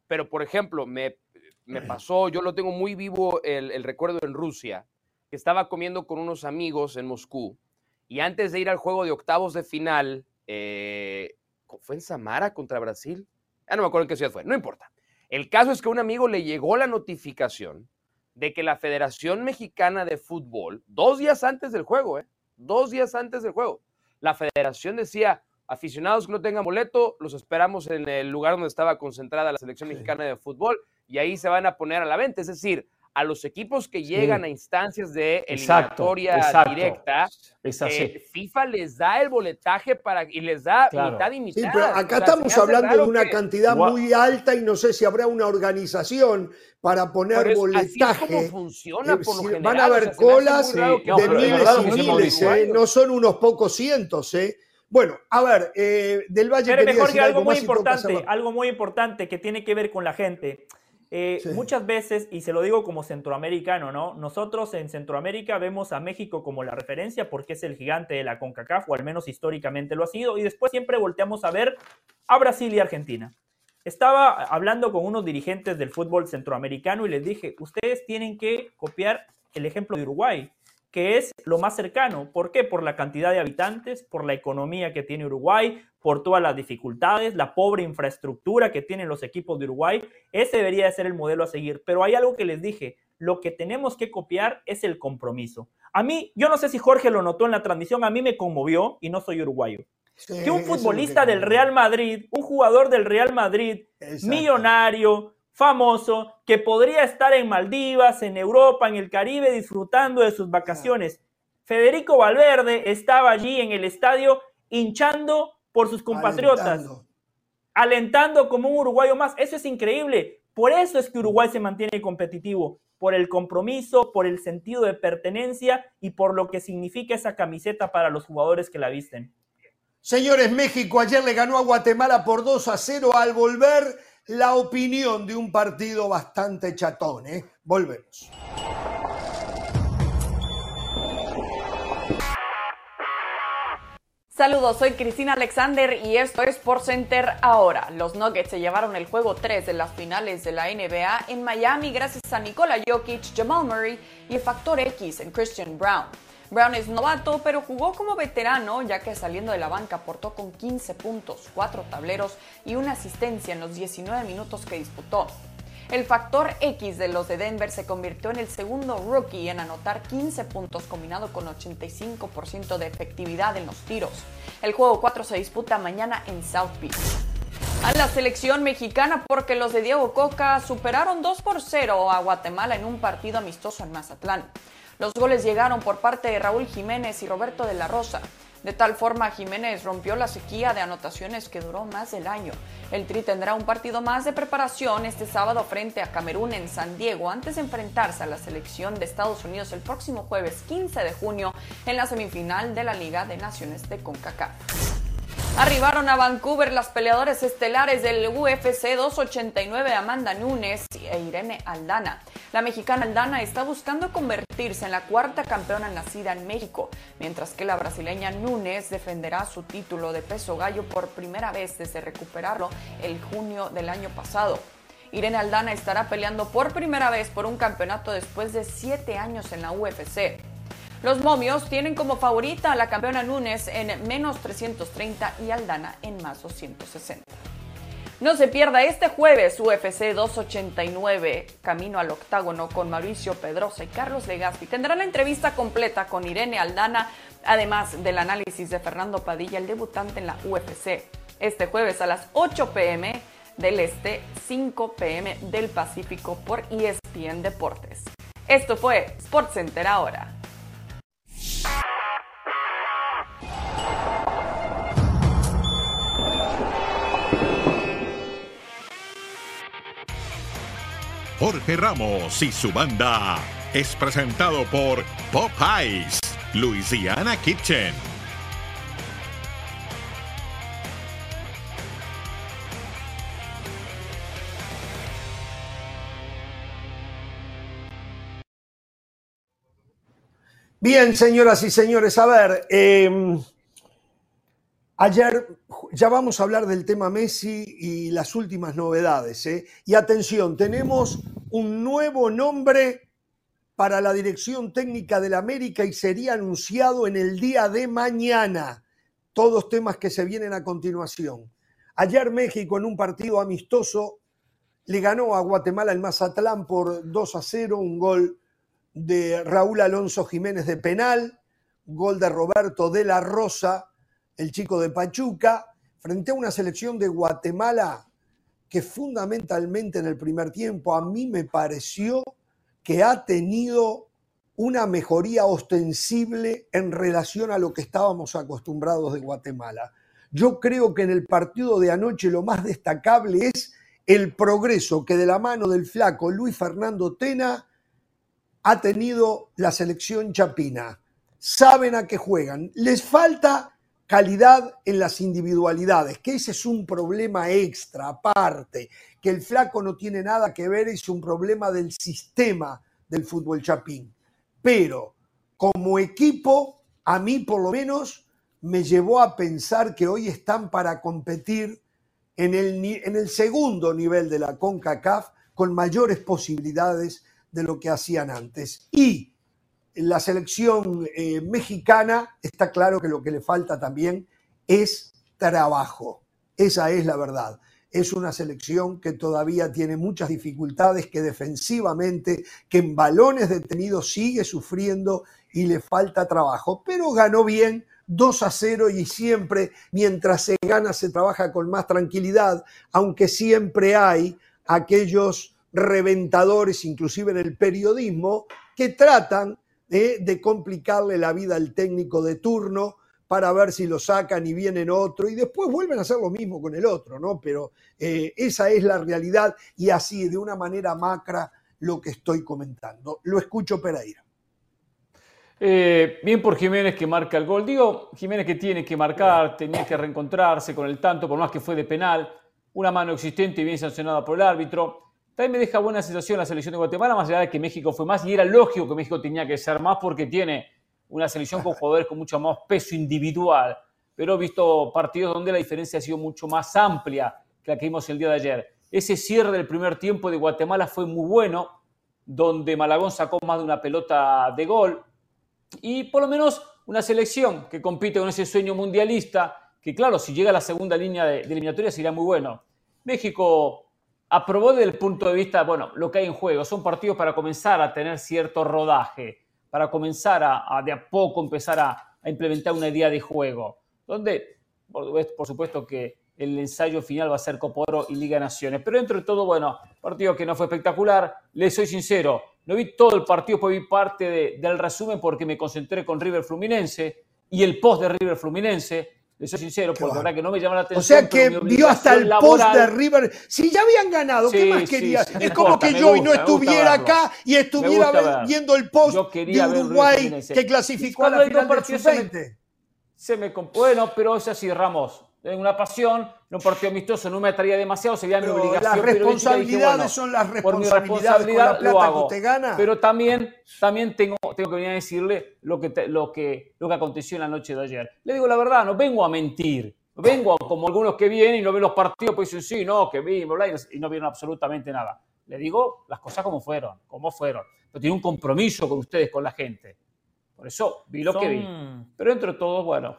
Pero, por ejemplo, me me pasó, yo lo tengo muy vivo el, recuerdo en Rusia, que estaba comiendo con unos amigos en Moscú y antes de ir al juego de octavos de final, eh, ¿fue en Samara contra Brasil? Ya no me acuerdo en qué ciudad fue, no importa. El caso es que a un amigo le llegó la notificación de que la Federación Mexicana de Fútbol, dos días antes del juego, ¿eh? dos días antes del juego, la federación decía, aficionados que no tengan boleto, los esperamos en el lugar donde estaba concentrada la selección mexicana de fútbol y ahí se van a poner a la venta. Es decir, a los equipos que llegan a instancias de eliminatoria directa, eh, FIFA les da el boletaje para y les da mitad y mitad. Sí, pero acá estamos hablando de una cantidad muy alta y no sé si habrá una organización para poner boletaje. Así es como funciona por lo general. Van a haber colas de miles y miles, ¿eh? no son unos pocos cientos, ¿eh? Bueno, a ver, eh, del Valle. Pero mejor que algo muy importante, algo muy importante que tiene que ver con la gente. Eh, muchas veces, y se lo digo como centroamericano, ¿no? Nosotros en Centroamérica vemos a México como la referencia porque es el gigante de la CONCACAF, o al menos históricamente lo ha sido, y después siempre volteamos a ver a Brasil y Argentina. Estaba hablando con unos dirigentes del fútbol centroamericano y les dije, ustedes tienen que copiar el ejemplo de Uruguay que es lo más cercano. ¿Por qué? Por la cantidad de habitantes, por la economía que tiene Uruguay, por todas las dificultades, la pobre infraestructura que tienen los equipos de Uruguay. Ese debería de ser el modelo a seguir. Pero hay algo que les dije, lo que tenemos que copiar es el compromiso. A mí, yo no sé si Jorge lo notó en la transmisión, a mí me conmovió y no soy uruguayo. que un futbolista del Real Madrid, un jugador del Real Madrid, millonario, famoso que podría estar en Maldivas, en Europa, en el Caribe, disfrutando de sus vacaciones. Federico Valverde estaba allí en el estadio hinchando por sus compatriotas, alentando. como un uruguayo más. Eso es increíble. Por eso es que Uruguay se mantiene competitivo, por el compromiso, por el sentido de pertenencia y por lo que significa esa camiseta para los jugadores que la visten. Señores, México ayer le ganó a Guatemala por 2 a 0 al volver la opinión de un partido bastante chatón. ¿eh? Volvemos. Saludos, soy Cristina Alexander y esto es Por Center ahora. Los Nuggets se llevaron el juego 3 de las finales de la NBA en Miami gracias a Nikola Jokic, Jamal Murray y el factor X en Christian Brown. Brown es novato, pero jugó como veterano, ya que saliendo de la banca aportó con 15 puntos, 4 tableros y una asistencia en los 19 minutos que disputó. El factor X de los de Denver se convirtió en el segundo rookie en anotar 15 puntos combinado con 85% de efectividad en los tiros. El juego 4 se disputa mañana en South Beach. A la selección mexicana porque los de Diego Coca superaron 2 por 0 a Guatemala en un partido amistoso en Mazatlán. Los goles llegaron por parte de Raúl Jiménez y Roberto de la Rosa. De tal forma, Jiménez rompió la sequía de anotaciones que duró más del año. El Tri tendrá un partido más de preparación este sábado frente a Camerún en San Diego antes de enfrentarse a la selección de Estados Unidos el próximo jueves 15 de junio en la semifinal de la Liga de Naciones de CONCACAF. Arribaron a Vancouver las peleadores estelares del UFC 289 Amanda Nunes e Irene Aldana. La mexicana Aldana está buscando convertirse en la cuarta campeona nacida en México, mientras que la brasileña Nunes defenderá su título de peso gallo por primera vez desde recuperarlo el junio del año pasado. Irene Aldana estará peleando por primera vez por un campeonato después de siete años en la UFC. Los momios tienen como favorita a la campeona Núñez en menos 330 y Aldana en más 260. No se pierda este jueves UFC 289, camino al octágono con Mauricio Pedrosa y Carlos Legazpi. Tendrá la entrevista completa con Irene Aldana, además del análisis de Fernando Padilla, el debutante en la UFC. Este jueves a las 8 pm del Este, 5 pm del Pacífico por ESPN Deportes. Esto fue SportsCenter ahora. Jorge Ramos y su banda es presentado por Popeyes, Louisiana Kitchen. Bien, señoras y señores, a ver, em, ayer ya vamos a hablar del tema Messi y las últimas novedades. ¿eh? Y atención, tenemos un nuevo nombre para la dirección técnica del América y sería anunciado en el día de mañana. Todos temas que se vienen a continuación. Ayer México en un partido amistoso le ganó a Guatemala el Mazatlán por 2 a 0, un gol de Raúl Alonso Jiménez de penal, gol de Roberto de la Rosa, el chico de Pachuca, frente a una selección de Guatemala que fundamentalmente en el primer tiempo a mí me pareció que ha tenido una mejoría ostensible en relación a lo que estábamos acostumbrados de Guatemala. Yo creo que en el partido de anoche lo más destacable es el progreso que de la mano del flaco Luis Fernando Tena ha tenido la selección chapina. Saben a qué juegan. Les falta calidad en las individualidades, que ese es un problema extra, aparte, que el flaco no tiene nada que ver, es un problema del sistema del fútbol chapín. Pero como equipo, a mí por lo menos me llevó a pensar que hoy están para competir en el, en el segundo nivel de la CONCACAF con mayores posibilidades de lo que hacían antes. Y la selección eh, mexicana está claro que lo que le falta también es trabajo. Esa es la verdad. Es una selección que todavía tiene muchas dificultades, que defensivamente, que en balones detenidos sigue sufriendo y le falta trabajo, pero ganó bien 2 a 0 y siempre mientras se gana se trabaja con más tranquilidad, aunque siempre hay aquellos reventadores, inclusive en el periodismo, que tratan de complicarle la vida al técnico de turno para ver si lo sacan y vienen otro y después vuelven a hacer lo mismo con el otro, ¿no? Pero eh, esa es la realidad y así, de una manera macra, lo que estoy comentando. Lo escucho Pereira. Eh, bien por Jiménez que marca el gol. Digo, Jiménez que tiene que marcar, tenía que reencontrarse con el tanto, por más que fue de penal, una mano existente y bien sancionada por el árbitro. También me deja buena sensación la selección de Guatemala, más allá de que México fue más, y era lógico que México tenía que ser más porque tiene una selección con jugadores con mucho más peso individual, pero he visto partidos donde la diferencia ha sido mucho más amplia que la que vimos el día de ayer. Ese cierre del primer tiempo de Guatemala fue muy bueno, donde Malagón sacó más de una pelota de gol, y por lo menos una selección que compite con ese sueño mundialista, que claro, si llega a la segunda línea de, de eliminatoria sería muy bueno. México aprobó desde el punto de vista, bueno, lo que hay en juego. Son partidos para comenzar a tener cierto rodaje, para comenzar a, de a poco empezar a, implementar una idea de juego, donde, por, supuesto que el ensayo final va a ser Coporo y Liga Naciones. Pero dentro de todo, bueno, partido que no fue espectacular. Les soy sincero, no vi todo el partido, pues vi parte del resumen porque me concentré con River Fluminense y el post de River Fluminense soy sincero, porque la verdad que no me llama la atención. O sea que vio hasta el post de River. Si ya habían ganado, ¿qué más quería? es como que yo hoy no estuviera acá y estuviera viendo el post de Uruguay que clasificó a la final del sub-20. Se me bueno, pero es así, Ramos una pasión, en un partido amistoso no me atraía demasiado, sería mi obligación. Las responsabilidades son las responsabilidades por mi responsabilidad con la plata que usted gana. Pero también, también tengo, tengo que venir a decirle lo que, lo, que, lo que aconteció en la noche de ayer. Le digo la verdad, no vengo a mentir. Vengo como algunos que vienen y no ven los partidos, pues dicen, sí, no, que vi, y no vieron absolutamente nada. Le digo las cosas como fueron, como fueron. Pero tiene un compromiso con ustedes, con la gente. Por eso vi lo que vi. Pero entre todos, bueno,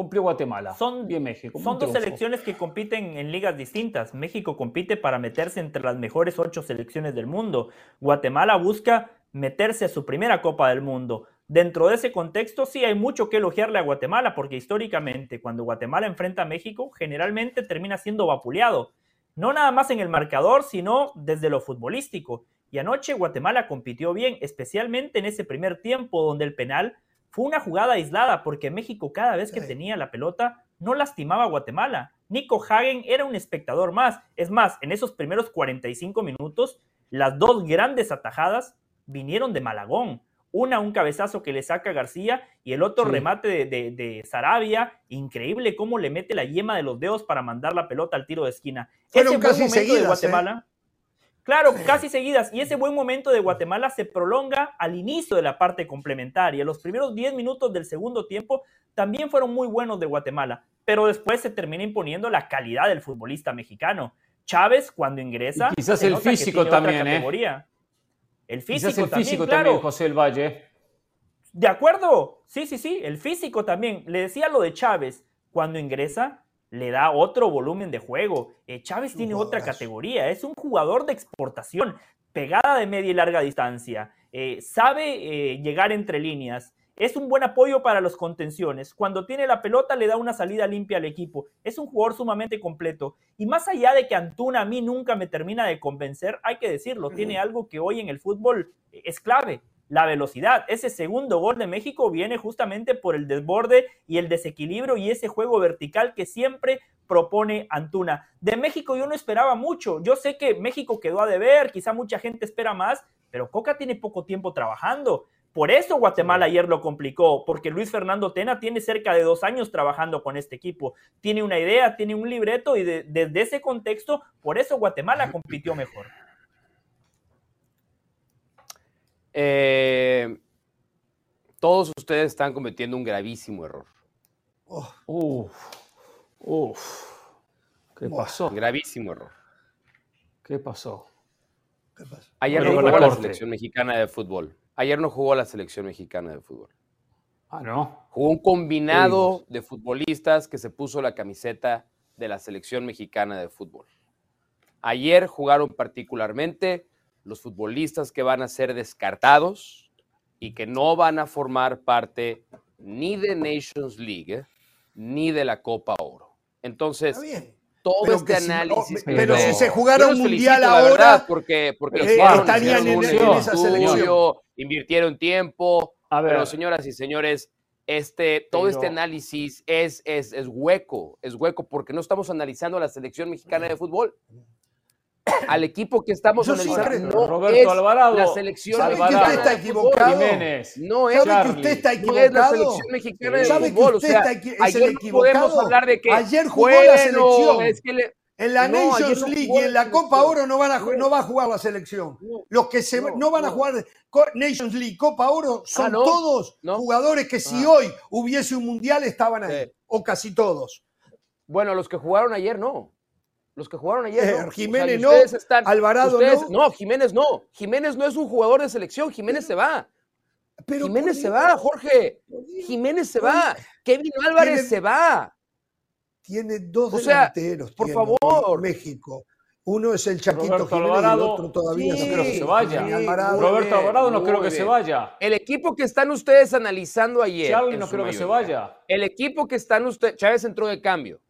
cumplió Guatemala. Son, bien México. Son dos selecciones que compiten en ligas distintas. México compite para meterse entre las mejores ocho selecciones del mundo. Guatemala busca meterse a su primera Copa del Mundo. Dentro de ese contexto sí hay mucho que elogiarle a Guatemala porque históricamente cuando Guatemala enfrenta a México generalmente termina siendo vapuleado. No nada más en el marcador, sino desde lo futbolístico. Y anoche Guatemala compitió bien, especialmente en ese primer tiempo donde el penal fue una jugada aislada porque México cada vez que tenía la pelota no lastimaba a Guatemala. Nico Hagen era un espectador más. Es más, en esos primeros 45 minutos, las dos grandes atajadas vinieron de Malagón. Una, un cabezazo que le saca García y el otro remate de, de, Sarabia. Increíble cómo le mete la yema de los dedos para mandar la pelota al tiro de esquina. Fueron casi seguidas, de ¿eh? Claro, casi seguidas. Y ese buen momento de Guatemala se prolonga al inicio de la parte complementaria. Los primeros 10 minutos del segundo tiempo también fueron muy buenos de Guatemala, pero después se termina imponiendo la calidad del futbolista mexicano. Chávez, cuando ingresa. quizás el físico también, ¿eh? El físico, quizás el físico también, José el Valle. De acuerdo, sí, sí, sí, el físico también. Le decía lo de Chávez, cuando ingresa, le da otro volumen de juego. Eh, Chávez tiene otra categoría, es un jugador de exportación, pegada de media y larga distancia, eh, sabe eh, llegar entre líneas, Es un buen apoyo para los contenciones. Cuando tiene la pelota le da una salida limpia al equipo. Es un jugador sumamente completo. Y más allá de que Antuna a mí nunca me termina de convencer, hay que decirlo, tiene algo que hoy en el fútbol es clave la velocidad. Ese segundo gol de México viene justamente por el desborde y el desequilibrio y ese juego vertical que siempre propone Antuna. De México yo no esperaba mucho. Yo sé que México quedó a deber, quizá mucha gente espera más, pero Coca tiene poco tiempo trabajando. Por eso Guatemala ayer lo complicó, porque Luis Fernando Tena tiene cerca de dos años trabajando con este equipo. Tiene una idea, tiene un libreto y desde ese contexto, por eso Guatemala compitió mejor. Eh, todos ustedes están cometiendo un gravísimo error. uf, uf. ¿Qué pasó? Gravísimo error. ¿Qué pasó? Ayer no jugó la selección mexicana de fútbol. Ayer no jugó la selección mexicana de fútbol. Ah, no. Jugó un combinado de futbolistas que se puso la camiseta de la selección mexicana de fútbol. Ayer jugaron particularmente los futbolistas que van a ser descartados y que no van a formar parte ni de Nations League ni de la Copa Oro. Entonces, todo este análisis. pero, si se jugara un mundial ahora, porque, porque eh, estarían en, esa selección. Invirtieron tiempo, pero señoras y señores, este, todo este análisis es, es, es hueco, es hueco porque no estamos analizando a la selección mexicana de fútbol al equipo que estamos analizando. Roberto Alvarado. La selección ¿Sabe que usted está equivocado? Jiménez. No es, ¿Sabe que usted está equivocado? No es la selección mexicana de ¿Sabe fútbol. que usted o sea, está es ayer el equivocado? podemos hablar de que ayer jugó la selección. Es que le, en la no, Nations no League y en la Copa Oro no, van a, no. no va a jugar la selección. Los que se, no, van a jugar Nations League, Copa Oro, son ah, todos jugadores que si Ah. hoy hubiese un mundial estaban ahí. Sí. O casi todos. Bueno, los que jugaron ayer no. Los que jugaron ayer Eh, no. O sea, Jiménez no, están- Alvarado ustedes- no. No, Jiménez no. Jiménez no es un jugador de selección. Jiménez se va. Pero Jiménez se Dios, va, Jorge. Dios. Jiménez se va. Kevin Álvarez Tiene- se va. Tiene dos O sea, delanteros. por tiene favor. México. Uno es el Chaquito Roberto Jiménez y el Alvarado. otro todavía Sí, No creo que se vaya. Alvarado. Muy Roberto bien, Alvarado no creo que se vaya. El equipo que están ustedes analizando ayer. Charlie no creo que se vaya. El equipo que están ustedes. Chávez entró de cambio.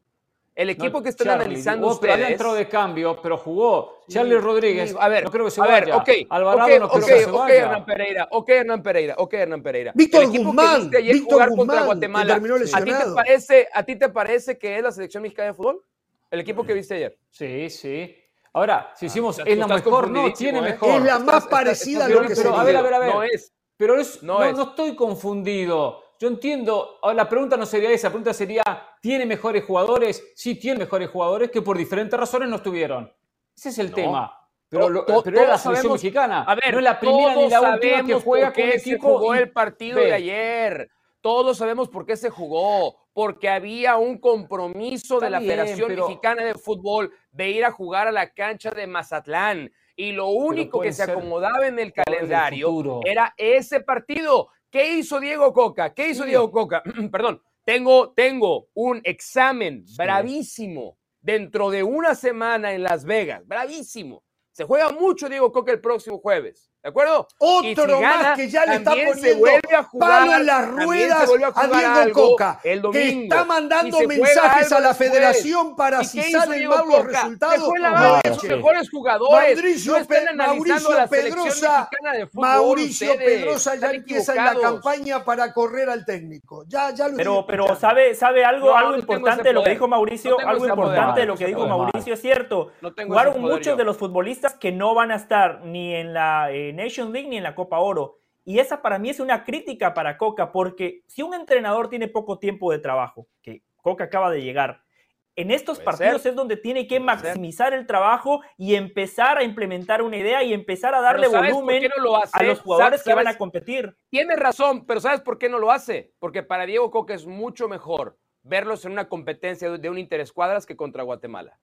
El equipo No, que están Charlie, analizando jugó, ustedes. entrado de cambio, pero jugó. Charlie Rodríguez, a ver, no creo que se a ver, vaya. ok, Alvarado ok, no creo que se ok, vaya. Hernán Pereira, ok, Hernán Pereira, ok, Hernán Pereira. Víctor El equipo que Guzmán, viste ayer Víctor jugar Guzmán, contra Guatemala, terminó ¿a ti, te parece, ¿a ti te parece que es la selección mexicana de fútbol? El equipo que viste ayer. Sí, sí. Ahora, si hicimos Tú es la mejor, no, tiene ¿eh? mejor. Es la más Estás- parecida a lo que pero, se a ver, a ver, a ver. No es. Pero es, No no, es. no estoy confundido. Yo entiendo, la pregunta no sería esa, la pregunta sería, ¿tiene mejores jugadores? Sí, tiene mejores jugadores que por diferentes razones no estuvieron. Ese es el No. tema. Pero, lo- to- pero era la selección sabemos- mexicana. A ver, no es la primera ni la última que juega con se equipo. jugó y- el partido ve, de ayer. Todos sabemos por qué se jugó. Porque había un compromiso Está de la bien, Federación pero- Mexicana de Fútbol de ir a jugar a la cancha de Mazatlán. Y lo único que se acomodaba en el calendario era ese partido. ¿Qué hizo Diego Coca? ¿Qué hizo Sí. Diego Coca? Perdón, tengo, tengo un examen bravísimo dentro de una semana en Las Vegas. Bravísimo. Se juega mucho Diego Coca el próximo jueves. ¿De acuerdo? Si Otro gana, más que ya le está poniendo vuelve a jugar, palo en las ruedas a Diego algo Coca, el que domingo. está Y mandando mensajes a la después. federación para ¿Y si salen mal los resultados. La no eche. sus mejores jugadores. Mauricio, no Pe- Mauricio la Pedrosa, de fútbol. Mauricio ustedes. Pedrosa ya empieza en la campaña para correr al técnico. Ya, ya lo Pero, sabe, sabe algo, No, algo importante de lo que dijo Mauricio, algo importante de lo que no dijo Mauricio es cierto. Jugaron muchos de los futbolistas que no van a estar ni en la eh, Nation League ni en la Copa Oro. Y esa para mí es una crítica para Coca, porque si un entrenador tiene poco tiempo de trabajo, que Coca acaba de llegar, en estos Puede partidos ser. es donde tiene que Puede ser. maximizar el trabajo y empezar a implementar una idea y empezar a darle Pero ¿sabes por volumen qué no lo hace? a los jugadores que van a competir. Tienes razón, pero ¿sabes por qué no lo hace? Porque para Diego Coca es mucho mejor verlos en una competencia de un interescuadras que contra Guatemala.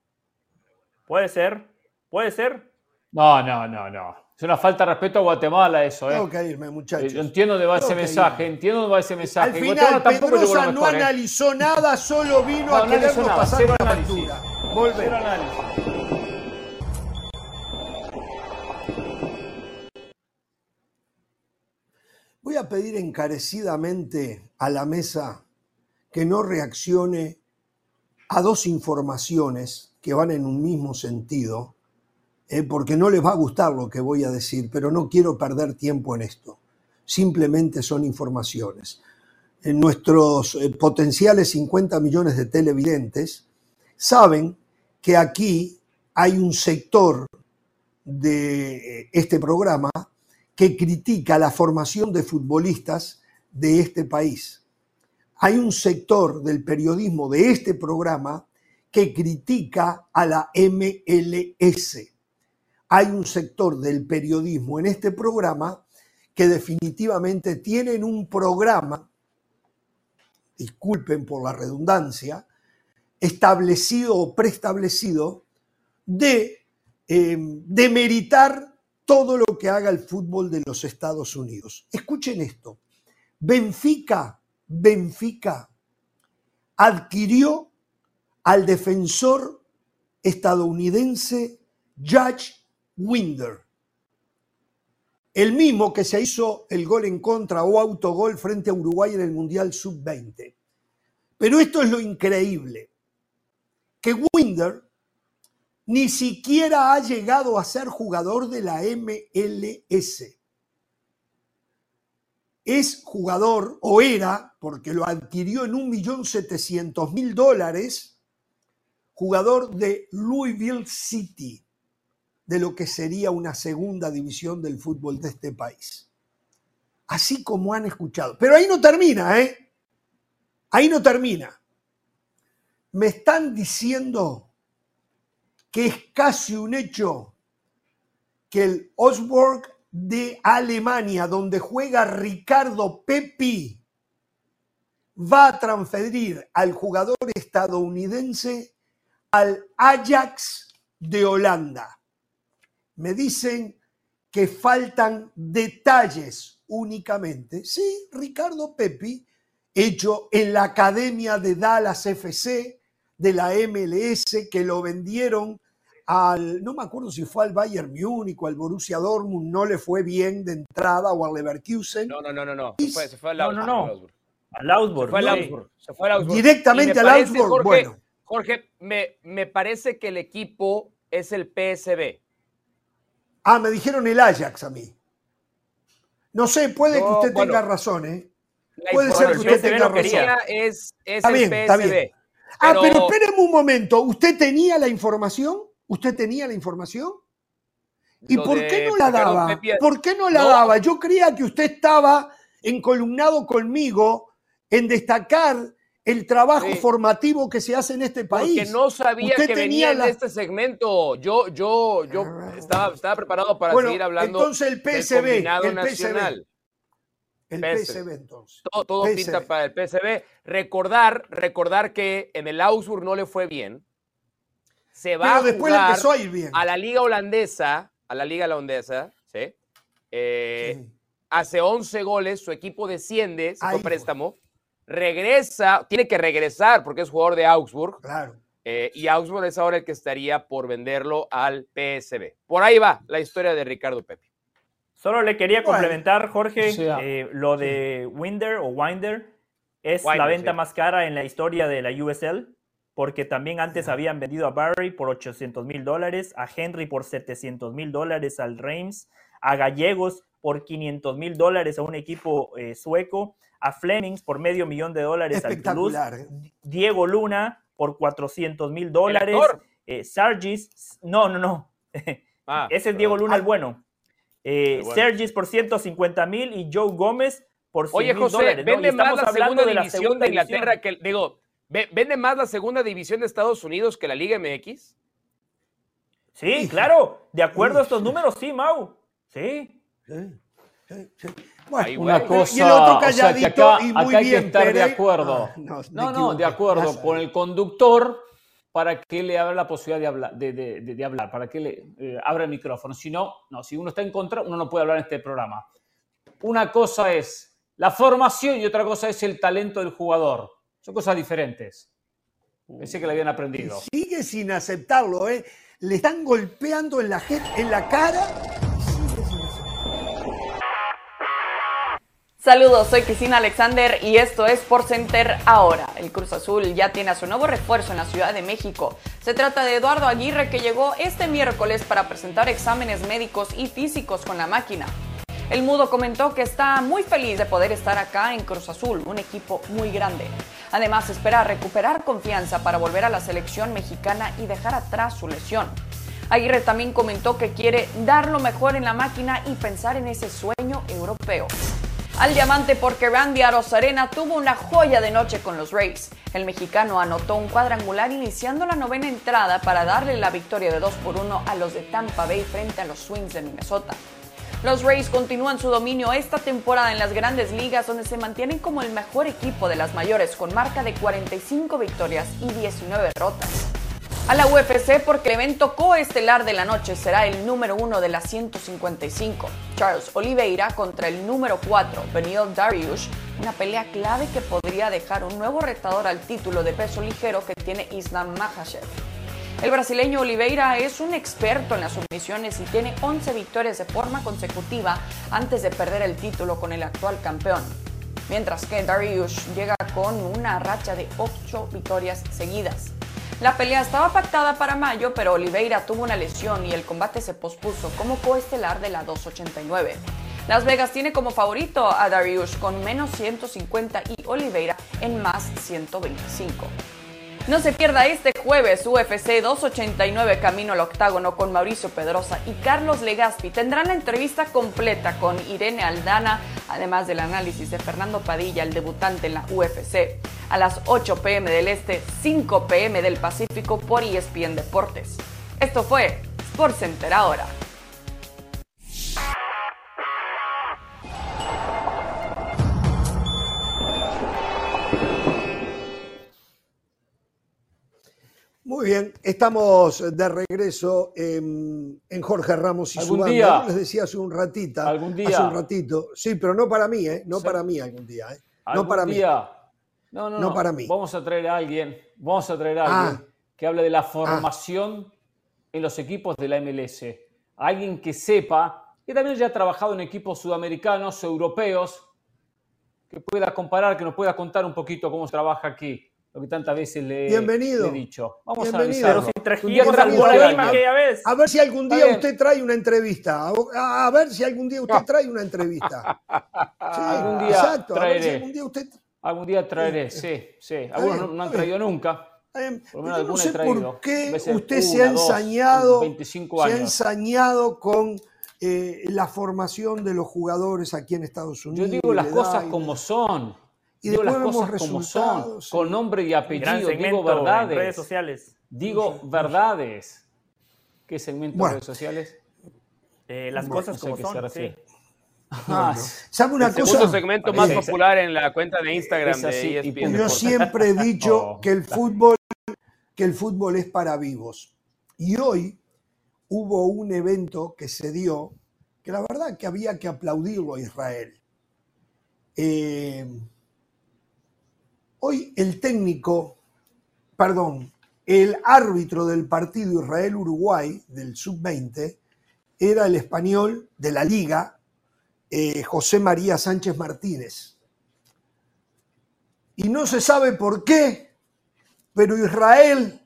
Puede ser, puede ser. No, no, no, no. Es una falta de respeto a Guatemala eso, ¿eh? Tengo que irme, Eh, muchachos. Yo entiendo dónde va ese Tengo que mensaje, irme. entiendo dónde va ese mensaje. Al final, Guatemala Pedrosa lo no mejor, ¿eh? analizó nada, solo vino No, a no querernos nada, pasar análisis. factura. Análisis. Voy a pedir encarecidamente a la mesa que no reaccione a dos informaciones que van en un mismo sentido, eh, porque no les va a gustar lo que voy a decir, pero no quiero perder tiempo en esto. Simplemente son informaciones. En nuestros eh, potenciales 50 millones de televidentes saben que aquí hay un sector de eh, este programa que critica la formación de futbolistas de este país. Hay un sector del periodismo de este programa que critica a la MLS. Hay un sector del periodismo en este programa que definitivamente tienen un programa, disculpen por la redundancia, establecido o preestablecido de eh, demeritar todo lo que haga el fútbol de los Estados Unidos. Escuchen esto. Benfica, Benfica adquirió al defensor estadounidense Judge Winder, el mismo que se hizo el gol en contra o autogol frente a Uruguay en el Mundial Sub-20. Pero esto es lo increíble, que Winder ni siquiera ha llegado a ser jugador de la MLS. Es jugador, o era, porque lo adquirió en un millón setecientos mil dólares, jugador de Louisville City, de lo que sería una segunda división del fútbol de este país. Así como han escuchado. Pero ahí no termina, ¿eh? Ahí no termina. Me están diciendo que es casi un hecho que el Osborg de Alemania, donde juega Ricardo Pepi, va a transferir al jugador estadounidense al Ajax de Holanda. Me dicen que faltan detalles únicamente. Sí, Ricardo Pepi, hecho en la Academia de Dallas FC, de la MLS que lo vendieron al, no me acuerdo si fue al Bayern Múnich o al Borussia Dortmund, no le fue bien de entrada o al Leverkusen. No, no, no, no, no. Se fue, al Augsburg. No, no, no. Al Augsburg. Se fue al Augsburg. Directamente al Augsburg. Jorge, bueno. Jorge, me, me parece que el equipo es el PSB. Ah, me dijeron el Ajax a mí. No sé, puede que usted tenga razón, ¿eh? Puede ser que usted tenga razón. Es, es el bien, PSB. Ah, pero espérenme un momento. ¿Usted tenía la información? ¿Usted tenía la información? ¿Y por qué no la daba? ¿Por qué no la daba? Yo creía que usted estaba encolumnado conmigo en destacar el trabajo formativo que se hace en este país. Porque no sabía que venía en este segmento. Yo, yo, yo estaba, estaba preparado para seguir hablando entonces el PSB, el nacional. El PSV, entonces. Todo, pinta para el PSV. Recordar, recordar que en el Augsburg no le fue bien. Se va a después jugar empezó a, ir bien. a la liga holandesa, a la liga holandesa, ¿sí? Eh, hace 11 goles, su equipo desciende, se fue préstamo, regresa, tiene que regresar porque es jugador de Augsburg. Claro. Eh, y Augsburg es ahora el que estaría por venderlo al PSV. Por ahí va la historia de Ricardo Pepe. Solo le quería complementar, Jorge, eh, lo de Winder o Winder es la venta más cara en la historia de la USL, porque también antes habían vendido a Barry por 800 mil dólares, a Henry por 700 mil dólares al Reims, a Gallegos por 500 mil dólares a un equipo eh, sueco, a Flemings por medio millón de dólares al Toulouse, ¿eh? Diego Luna por 400 mil dólares, Sargis, no, no, no, ah, ese es Diego Luna el bueno. Eh, Sergis por 150 mil y Joe Gómez por 100 Oye, José, vende más la segunda división de, Inglaterra que, digo, ¿vende más la segunda división de Estados Unidos que la Liga MX? Sí, claro, de acuerdo a estos números, sí, Mau. Sí. Bueno, una cosa, y el otro calladito y muy hay bien, que estar de acuerdo. Ah, no, no, de acuerdo con el conductor para que le abra la posibilidad de hablar, de, hablar para que le eh, abra el micrófono. Si no, no, si uno está en contra, uno no puede hablar en este programa. Una cosa es la formación y otra cosa es el talento del jugador. Son cosas diferentes. Pensé que le habían aprendido. Sigue sin aceptarlo, ¿eh? Le están golpeando en la, en la cara Saludos, soy Cristina Alexander y esto es Sport Center ahora. El Cruz Azul ya tiene a su nuevo refuerzo en la Ciudad de México. Se trata de Eduardo Aguirre que llegó este miércoles para presentar exámenes médicos y físicos con la máquina. El Mudo comentó que está muy feliz de poder estar acá en Cruz Azul, un equipo muy grande. Además, espera recuperar confianza para volver a la selección mexicana y dejar atrás su lesión. Aguirre también comentó que quiere dar lo mejor en la máquina y pensar en ese sueño europeo al diamante porque Randy Arozarena tuvo una joya de noche con los Rays. El mexicano anotó un cuadrangular iniciando la novena entrada para darle la victoria de 2 por 1 a los de Tampa Bay frente a los Swings de Minnesota. Los Rays continúan su dominio esta temporada en las grandes ligas donde se mantienen como el mejor equipo de las mayores con marca de 45 victorias y 19 derrotas a la UFC porque el evento coestelar de la noche será el número uno de las 155. Charles Oliveira contra el número 4, Benil Dariush, una pelea clave que podría dejar un nuevo retador al título de peso ligero que tiene Islam Makhachev. El brasileño Oliveira es un experto en las sumisiones y tiene 11 victorias de forma consecutiva antes de perder el título con el actual campeón. Mientras que Dariush llega con una racha de 8 victorias seguidas. La pelea estaba pactada para mayo, pero Oliveira tuvo una lesión y el combate se pospuso como coestelar de la 289. Las Vegas tiene como favorito a Darius con menos 150 y Oliveira en más 125. No se pierda este jueves UFC 289 Camino al Octágono con Mauricio Pedrosa y Carlos Legaspi. Tendrán la entrevista completa con Irene Aldana, además del análisis de Fernando Padilla, el debutante en la UFC, a las 8 pm del Este, 5 pm del Pacífico por ESPN Deportes. Esto fue Center ahora. Muy bien, estamos de regreso en, Jorge Ramos y su banda. Les decía hace un. Algún día. Hace un ratito. Sí, pero no para mí, ¿eh? No para mí algún día, ¿eh? No para día? mí. No, no, no. para mí. Vamos a traer a alguien, vamos a traer a ah. alguien que hable de la formación en los equipos de la MLS. Alguien que sepa, que también ya ha trabajado en equipos sudamericanos, europeos, que pueda comparar, que nos pueda contar un poquito cómo se trabaja aquí lo que tantas veces le, he dicho. Vamos a ver si A ver si algún día usted trae una entrevista. A, ver si algún día usted trae una entrevista. algún día exacto, traeré. algún día usted... Algún día traeré, sí, sí. Algunos no, han traído nunca. Por no sé por qué usted se ha ensañado, se ha ensañado con eh, la formación de los jugadores aquí en Estados Unidos. Yo digo las cosas como son y digo las cosas como son, con nombre y apellido, digo verdades. redes sociales. Digo verdades. ¿Qué segmento de redes sociales? Eh, las cosas como son, sí. Ah, ¿Sabe una el cosa? segundo segmento más popular en la cuenta de Instagram de ESPN. Yo siempre he dicho oh, que el fútbol que el fútbol es para vivos. Y hoy hubo un evento que se dio que la verdad que había que aplaudirlo a Israel. Eh, Hoy el técnico, perdón, el árbitro del partido Israel-Uruguay del sub-20 era el español de la liga, eh, José María Sánchez Martínez. Y no se sabe por qué, pero Israel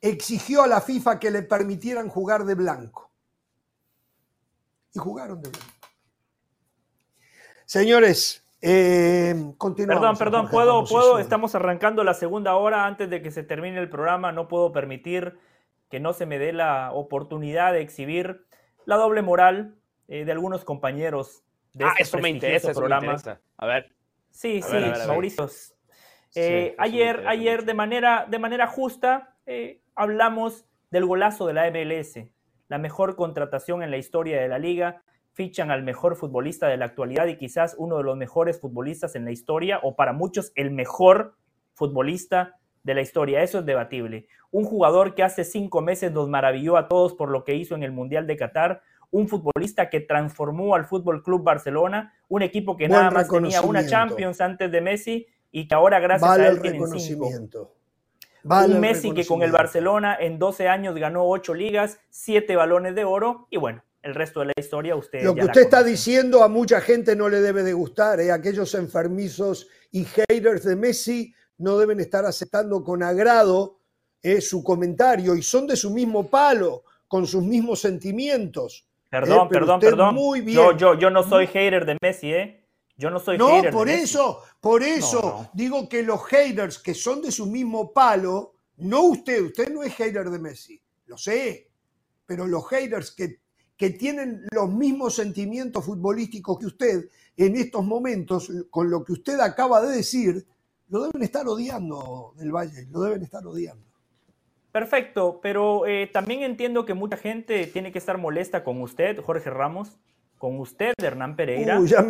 exigió a la FIFA que le permitieran jugar de blanco. Y jugaron de blanco. Señores, eh, perdón, perdón, puedo, puedo, estamos arrancando la segunda hora antes de que se termine el programa, no puedo permitir que no se me dé la oportunidad de exhibir la doble moral eh, de algunos compañeros de ah, este me interesa, programa. A ver. Sí, sí, Mauricio. Eh, ayer, ayer de manera, de manera justa hablamos del golazo de la MLS, la mejor contratación en la historia de la liga fichan al mejor futbolista de la actualidad y quizás uno de los mejores futbolistas en la historia, o para muchos el mejor futbolista de la historia. Eso es debatible. Un jugador que hace cinco meses nos maravilló a todos por lo que hizo en el Mundial de Qatar, un futbolista que transformó al Fútbol Club Barcelona, un equipo que nada más tenía una Champions antes de Messi y que ahora gracias a él tienen cinco. un Messi que con el Barcelona en 12 años ganó ocho ligas, siete balones de oro y bueno, el resto de la historia usted. Lo que usted está diciendo a mucha gente no le debe de gustar, ¿eh? aquellos enfermizos y haters de Messi no deben estar aceptando con agrado eh, su comentario y son de su mismo palo, con sus mismos sentimientos. Perdón, ¿eh? perdón, perdón. Muy bien. Yo, yo, yo no soy hater de Messi, ¿eh? Yo no soy no, hater. No, por eso, por eso digo que los haters que son de su mismo palo, no usted, usted no es hater de Messi, lo sé, pero los haters que, que tienen los mismos sentimientos futbolísticos que usted en estos momentos, con lo que usted acaba de decir, lo deben estar odiando del Valle, lo deben estar odiando. Perfecto, pero eh, también entiendo que mucha gente tiene que estar molesta con usted, Jorge Ramos, con usted, Hernán Pereira. ya,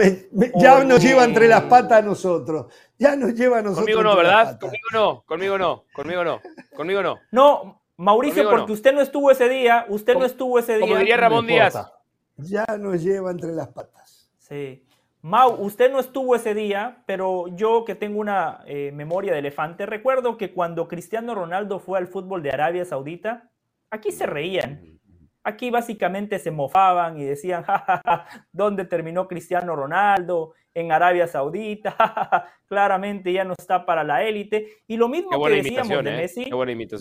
ya nos lleva entre las patas a nosotros. Ya nos lleva a nosotros. Conmigo no, ¿verdad? Conmigo no, conmigo no, conmigo no, conmigo no. No, Mauricio, porque usted no estuvo ese día, usted no estuvo ese día. Como diría Ramón Díaz. Ya nos lleva entre las patas. Sí. Mau, usted no estuvo ese día, pero yo que tengo una eh, memoria de elefante, recuerdo que cuando Cristiano Ronaldo fue al fútbol de Arabia Saudita, aquí se reían. Aquí básicamente se mofaban y decían, jajaja, ¿dónde terminó Cristiano Ronaldo? En Arabia Saudita, claramente ya no está para la élite. Y lo mismo que decíamos de ¿eh? Messi,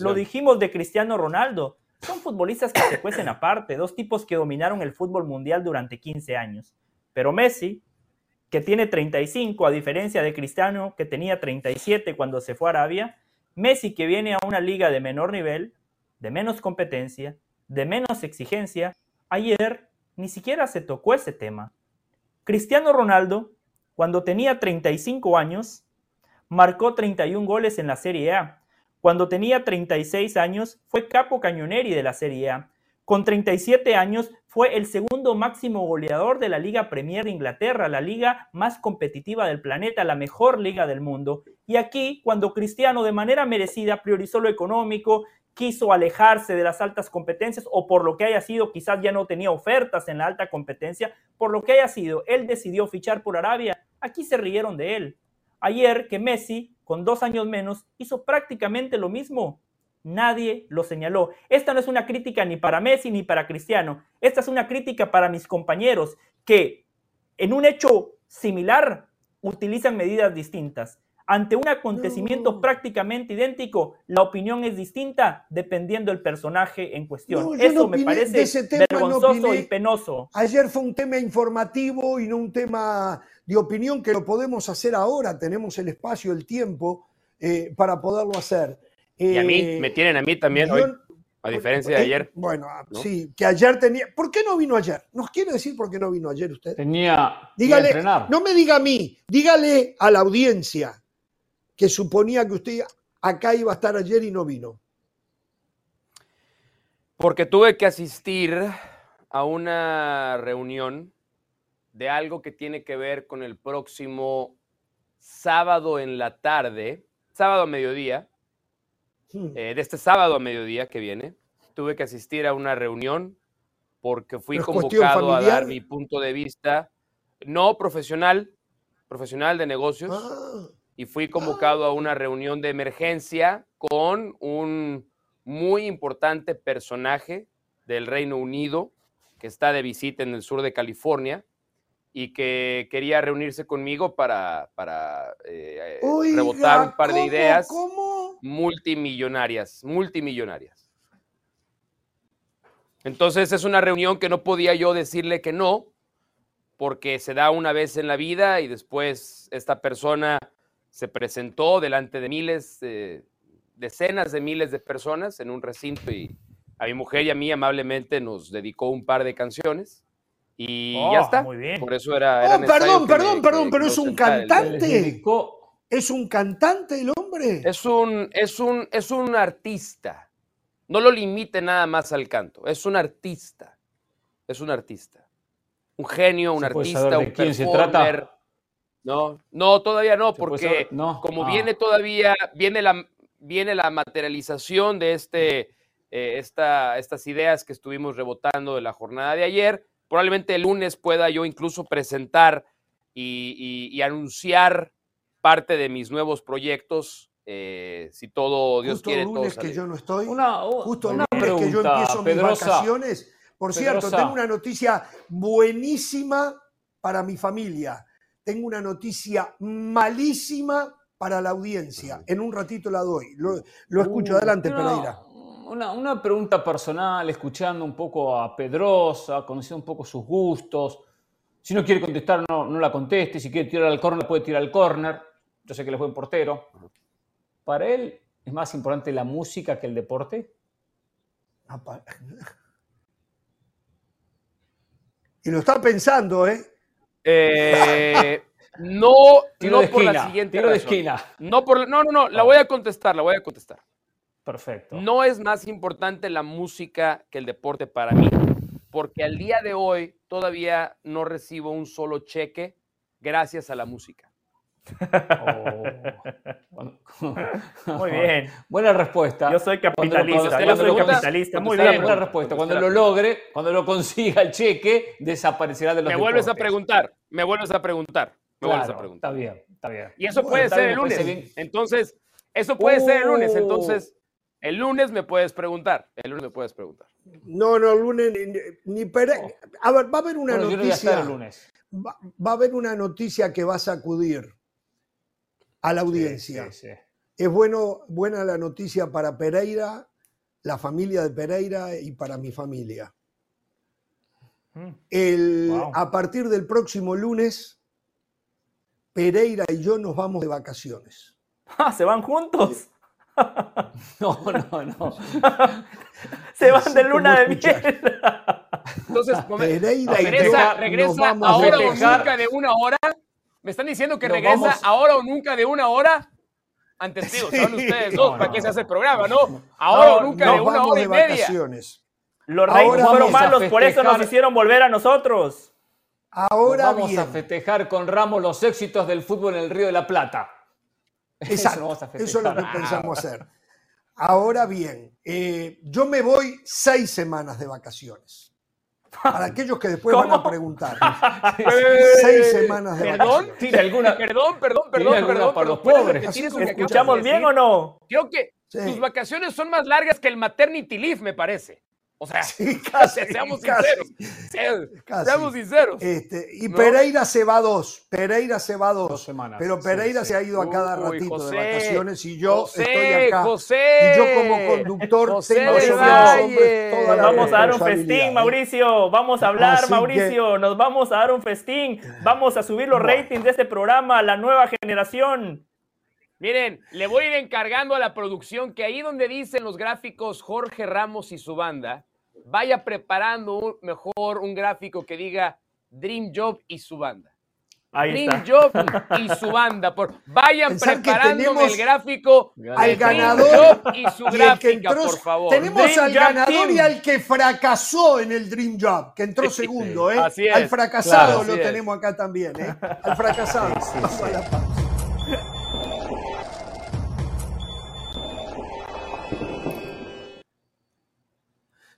lo dijimos de Cristiano Ronaldo. Son futbolistas que se cuecen aparte, dos tipos que dominaron el fútbol mundial durante 15 años. Pero Messi, que tiene 35, a diferencia de Cristiano, que tenía 37 cuando se fue a Arabia, Messi, que viene a una liga de menor nivel, de menos competencia, de menos exigencia, ayer ni siquiera se tocó ese tema. Cristiano Ronaldo, cuando tenía 35 años, marcó 31 goles en la Serie A. Cuando tenía 36 años, fue capo cañoneri de la Serie A. Con 37 años fue el segundo máximo goleador de la Liga Premier de Inglaterra, la liga más competitiva del planeta, la mejor liga del mundo. Y aquí, cuando Cristiano de manera merecida priorizó lo económico, quiso alejarse de las altas competencias o por lo que haya sido, quizás ya no tenía ofertas en la alta competencia, por lo que haya sido, él decidió fichar por Arabia. Aquí se rieron de él. Ayer que Messi, con dos años menos, hizo prácticamente lo mismo. Nadie lo señaló. Esta no es una crítica ni para Messi ni para Cristiano. Esta es una crítica para mis compañeros que en un hecho similar utilizan medidas distintas. Ante un acontecimiento prácticamente idéntico, la opinión es distinta dependiendo del personaje en cuestión. Eso me parece vergonzoso y penoso. Ayer fue un tema informativo y no un tema de opinión que lo podemos hacer ahora. Tenemos el espacio, el tiempo eh, para poderlo hacer y a mí, me tienen a mí también hoy, a diferencia de ayer. Bueno, sí, que ayer tenía. ¿Por qué no vino ayer? ¿Nos quiere decir por qué no vino ayer usted? Tenía. Dígale, entrenar. no me diga a mí, dígale a la audiencia que suponía que usted acá iba a estar ayer y no vino. Porque tuve que asistir a una reunión de algo que tiene que ver con el próximo sábado en la tarde, sábado a mediodía, Hmm. Eh, de este sábado a mediodía que viene. Tuve que asistir a una reunión porque fui convocado a dar mi punto de vista, no profesional, profesional de negocios, ah. Y fui convocado a una reunión de emergencia con un muy importante personaje del Reino Unido que está de visita en el sur de California y que quería reunirse conmigo para, para eh, rebotar un par de ideas. ¿cómo? multimillonarias, multimillonarias. Entonces es una reunión que no podía yo decirle que no, porque se da una vez en la vida y después esta persona se presentó delante de miles, decenas de miles de personas en un recinto y a mi mujer y a mí amablemente nos dedicó un par de canciones y ya oh, está. Muy bien. Por eso era... Oh, perdón, perdón, perdón, pero es un cantante. ¿Es un cantante el hombre? Es un, es un, es un artista. No lo limite nada más al canto. Es un artista. Es un artista. Un genio, un artista, un se trata? No, no, todavía no, porque como ah. viene todavía, viene la, viene la materialización de este, eh, esta, estas ideas que estuvimos rebotando de la jornada de ayer. Probablemente el lunes pueda yo incluso presentar y anunciar parte de mis nuevos proyectos. Eh, si todo Dios Justo quiere. Lunes que yo no estoy. Una, justo el lunes que yo empiezo mis vacaciones. Por cierto, tengo una noticia buenísima para mi familia. Tengo una noticia malísima para la audiencia. En un ratito la doy. Lo, escucho. Uh, Adelante, Pereira. Una, pregunta personal, escuchando un poco a Pedrosa, conociendo un poco sus gustos. Si no quiere contestar, no, no la conteste. Si quiere tirar al córner, puede tirar al córner. Yo sé que él es buen portero. Para él, ¿es más importante la música que el deporte? Y lo está pensando, ¿eh? Eh no, no por la siguiente de esquina. No, por, no, no, no, la voy a contestar, la voy a contestar. Perfecto. No es más importante la música que el deporte para mí, porque al día de hoy todavía no recibo un solo cheque gracias a la música. Oh. Muy bien. Buena respuesta. Yo soy capitalista. yo soy capitalista. Muy bien. Buena respuesta. Cuando lo logre, cuando lo consiga el cheque, desaparecerá de los Me vuelves a preguntar. Me vuelves a preguntar. Me vuelves a preguntar. Está bien, está bien. Y eso puede ser el lunes. Entonces, eso puede ser el lunes. Entonces, el lunes me puedes preguntar. El lunes me puedes preguntar. No, no, el lunes ni, ni oh. A ver, va a haber una noticia. lunes. Va, va, a haber una noticia que va a sacudir a la audiencia. Es bueno, buena la noticia para Pereira, la familia de Pereira y para mi familia. Mm. El, A partir del próximo lunes, Pereira y yo nos vamos de vacaciones. Ah, ¿Se van juntos? No, no, no. Se van de luna de miel. Entonces, Pereira regresa, regresa ahora o nunca de una hora ¿Me están diciendo que regresa ahora o nunca de una hora? Antes digo, son ustedes dos, ¿para qué se hace el programa, no? Ahora o nunca de una hora y media. Los reyes fueron malos, por eso nos hicieron volver a nosotros. Ahora vamos a festejar con Ramos los éxitos del fútbol en el Río de la Plata. Exacto, eso, es lo que pensamos hacer. Ahora bien, eh, yo me voy seis semanas de vacaciones. Para aquellos que después van a preguntar. Seis semanas de ¿Perdón? alguna, perdón, perdón, perdón, perdón. Para los pobres. ¿Escuchamos bien o no? Creo que tus vacaciones son más largas que el maternity leave, me parece. O sea, seamos sinceros. Seamos sinceros. Este, y Pereira se va dos. Pereira se va dos. semanas. Pero Pereira se ha ido a cada ratito de vacaciones y yo estoy acá. José, y yo como conductor tengo sobre toda la Vamos a dar un festín, Mauricio. Vamos a hablar, Mauricio. Nos vamos a dar un festín. Vamos a subir los ratings de este programa la nueva generación. Miren, le voy a ir encargando a la producción que ahí donde dicen los gráficos Jorge Ramos y su banda, vaya preparando mejor un gráfico que diga Dream Job y su banda. Dream Job y su banda. Por, vayan preparando el gráfico al ganador y su gráfica, por favor. Tenemos al ganador y al que fracasó en el Dream Job, que entró segundo. ¿eh? al fracasado lo tenemos acá también. ¿eh? Al fracasado.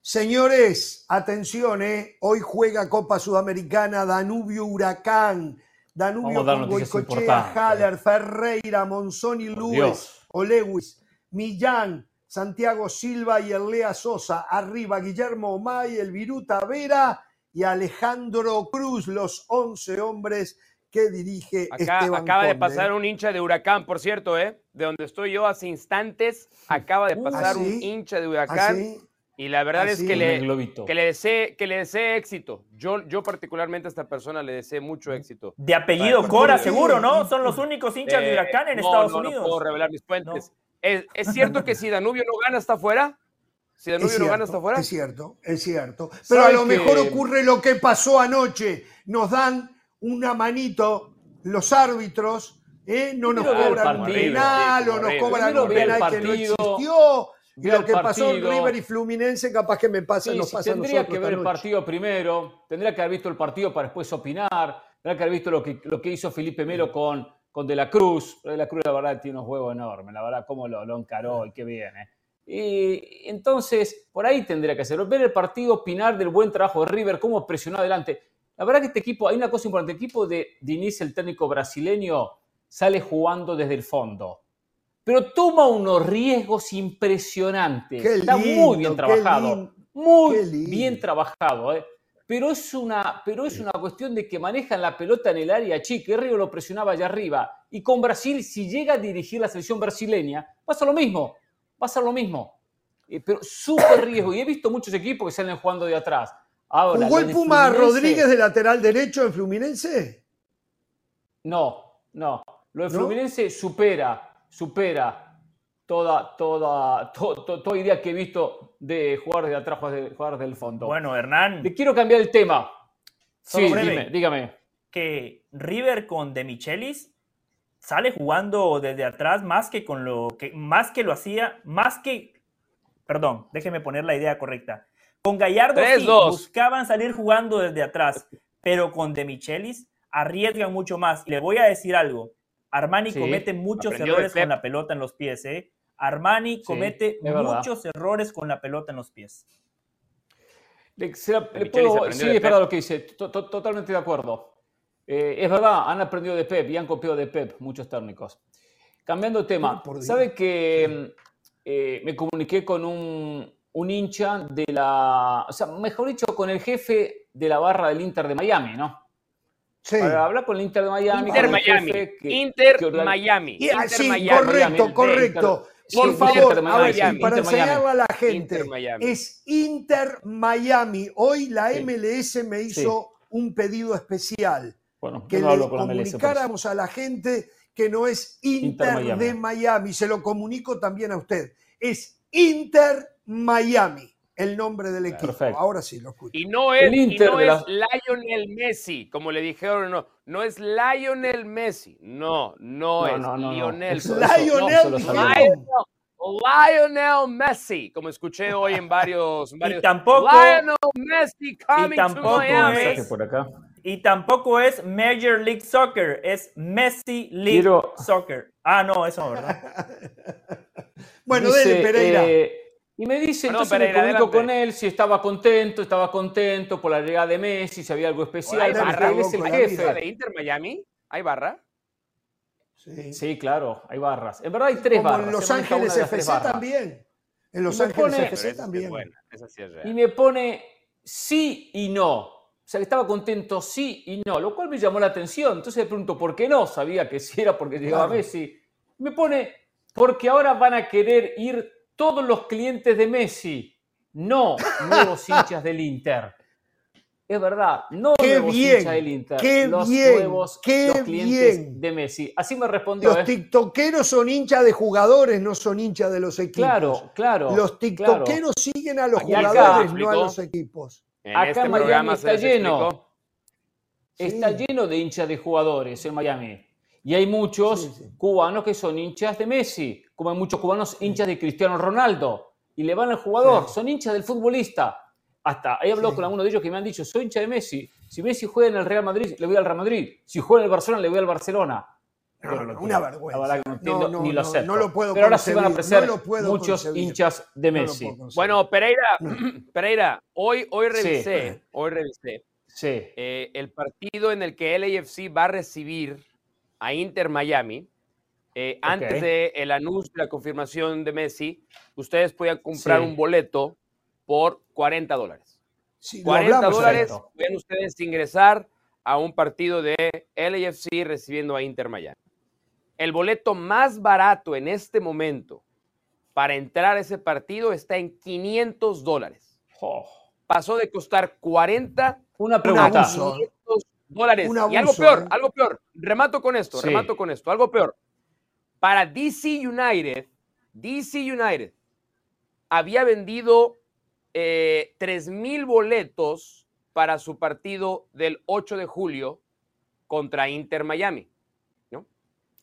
Señores, atención, ¿eh? hoy juega Copa Sudamericana Danubio Huracán. Danubio con Goicochea, Haller, Ferreira, Monzoni, Luis, Olewis, Millán, Santiago Silva y Erlea Sosa. Arriba Guillermo Omay, el Viruta Vera y Alejandro Cruz, los 11 hombres que dirige Acá, Esteban Acaba de pasar un hincha de Huracán, por cierto, ¿eh? De donde estoy yo hace instantes, acaba de uh, pasar un hincha de Huracán. ¿Ah, y la verdad es que le, que le, desee, que le desee éxito. Yo, yo particularmente a esta persona le deseo mucho éxito. De apellido Cora, seguro, ¿no? Son los únicos hinchas de Huracán en Estados Unidos. No puedo revelar mis puentes. ¿Es, cierto que si Danubio no gana está fuera? Si Danubio no gana está fuera. Es cierto, es cierto. Pero a lo mejor ocurre lo que pasó anoche. Nos dan una manito los árbitros, ¿eh? no nos cobran un penal o nos cobran un penal que no existió y lo que pasó en River y Fluminense, capaz que me pase, nos pasa Tendría que ver el partido primero, tendría que haber visto el partido para después opinar, tendría que haber visto lo que, lo que hizo Felipe Melo con, con De la Cruz. De la Cruz, la verdad, tiene unos huevos enormes, la verdad, cómo lo, lo encaró y qué bien. ¿eh? Y entonces, por ahí tendría que hacerlo. Ver el partido, opinar del buen trabajo de River, cómo presionó adelante. La verdad que este equipo, hay una cosa importante, el equipo de Diniz, el técnico brasileño, sale jugando desde el fondo pero toma unos riesgos impresionantes. Está muy bien trabajado. Muy bien trabajado, ¿eh? Pero es, una, pero es una cuestión de que manejan la pelota en el área chica. Río lo presionaba allá arriba. Y con Brasil, si llega a dirigir la selección brasileña, pasa lo mismo. Pasa lo mismo. Eh, pero súper riesgo. Y he visto muchos equipos que salen jugando de atrás. Ahora, ¿Jugó el Puma Rodríguez de lateral derecho en Fluminense? No, no. Lo de Fluminense supera, supera toda, toda, toda idea que he visto de jugar de atrás, de jugar del fondo. Bueno, Hernán. Te quiero cambiar el tema. Sí, dime, dígame. Que River con De Michelis sale jugando desde atrás más que con lo que más que lo hacía, más que perdón, déjeme poner la idea correcta. Con Gallardo sí, buscaban salir jugando desde atrás, pero con De Michelis arriesgan mucho más. Y le voy a decir algo. Armani comete muchos errores con la pelota en los pies, ¿eh? Armani comete muchos errores con la pelota en los pies. sí, es verdad lo que dice, totalmente de acuerdo. Eh, es verdad, han aprendido de Pep y han copiado de Pep muchos técnicos. Cambiando de tema, ¿sabe que eh, me comuniqué con un, un, hincha de la, o sea, mejor dicho, con el jefe de la barra del Inter de Miami, ¿no? Sí. Para hablar con el Inter de Miami. Inter Miami. Inter Miami. sí, correcto, correcto. Por favor, para enseñarle a la gente, es Inter Miami. Hoy la MLS me hizo un pedido especial. Bueno, que le comunicáramos a la gente que no es Inter, de Miami. Se lo comunico también a usted. Es Inter Miami el nombre del equipo. Ahora sí lo escucho. Y no es, Lionel Messi, como le dijeron, no, no es Lionel Messi, no, no, es Lionel. Es Lionel, Lionel Messi, como escuché hoy en varios, varios y tampoco Lionel Messi coming y tampoco to Miami. Es, por acá. Y tampoco es Major League Soccer, es Messi League Soccer. Ah, no, eso ¿verdad? bueno, dele, Pereira. Eh, y me dice, entonces me comunico con él si estaba contento, estaba contento por la llegada de Messi, si había algo especial. ¿Hay barra? Él es el jefe. de Inter Miami? ¿Hay barra? Sí. sí, claro, hay barras. En verdad hay tres Como barras. En Los Ángeles FC también. En Los Ángeles FC también. y me pone sí y no. O sea, que estaba contento sí y no, lo cual me llamó la atención. Entonces le pregunto, ¿por qué no? Sabía que sí era porque llegaba Messi. Me pone, porque ahora van a querer ir todos los clientes de Messi, no nuevos hinchas del Inter. Es verdad, no nuevos hinchas del Inter, qué los nuevos clientes de Messi. Así me respondió. Los ¿eh? tiktokeros son hinchas de jugadores, no son hinchas de los equipos. Claro, claro. Los tiktokeros siguen a los jugadores, no a los equipos. acá este en Miami está lleno. Está lleno de hinchas de jugadores en Miami. Y hay muchos cubanos que son hinchas de Messi, como hay muchos cubanos hinchas de Cristiano Ronaldo. Y le van al jugador, son hinchas del futbolista. Hasta he hablado con algunos de ellos que me han dicho, soy hincha de Messi. Si Messi juega en el Real Madrid, le voy al Real Madrid. Si juega en el Barcelona, le voy al Barcelona. una vergüenza. no, ni lo sé. No lo puedo Pero ahora sí van a aparecer muchos hinchas de Messi. bueno, Pereira, Pereira, hoy, hoy revisé, hoy revisé. Sí. Eh, el partido en el que LAFC va a recibir a Inter Miami, eh, antes del el anuncio de la confirmación de Messi, ustedes podían comprar un boleto por 40 dólares. 40 dólares pueden ustedes ingresar a un partido de LAFC recibiendo a Inter Miami. El boleto más barato en este momento para entrar a ese partido está en 500 dólares. Pasó de costar 40 Una pregunta dólares. y algo peor, ¿eh? algo peor. Remato con esto, remato con esto. Algo peor. Para DC United, DC United había vendido eh, 3.000 boletos para su partido del 8 de julio contra Inter Miami. ¿no?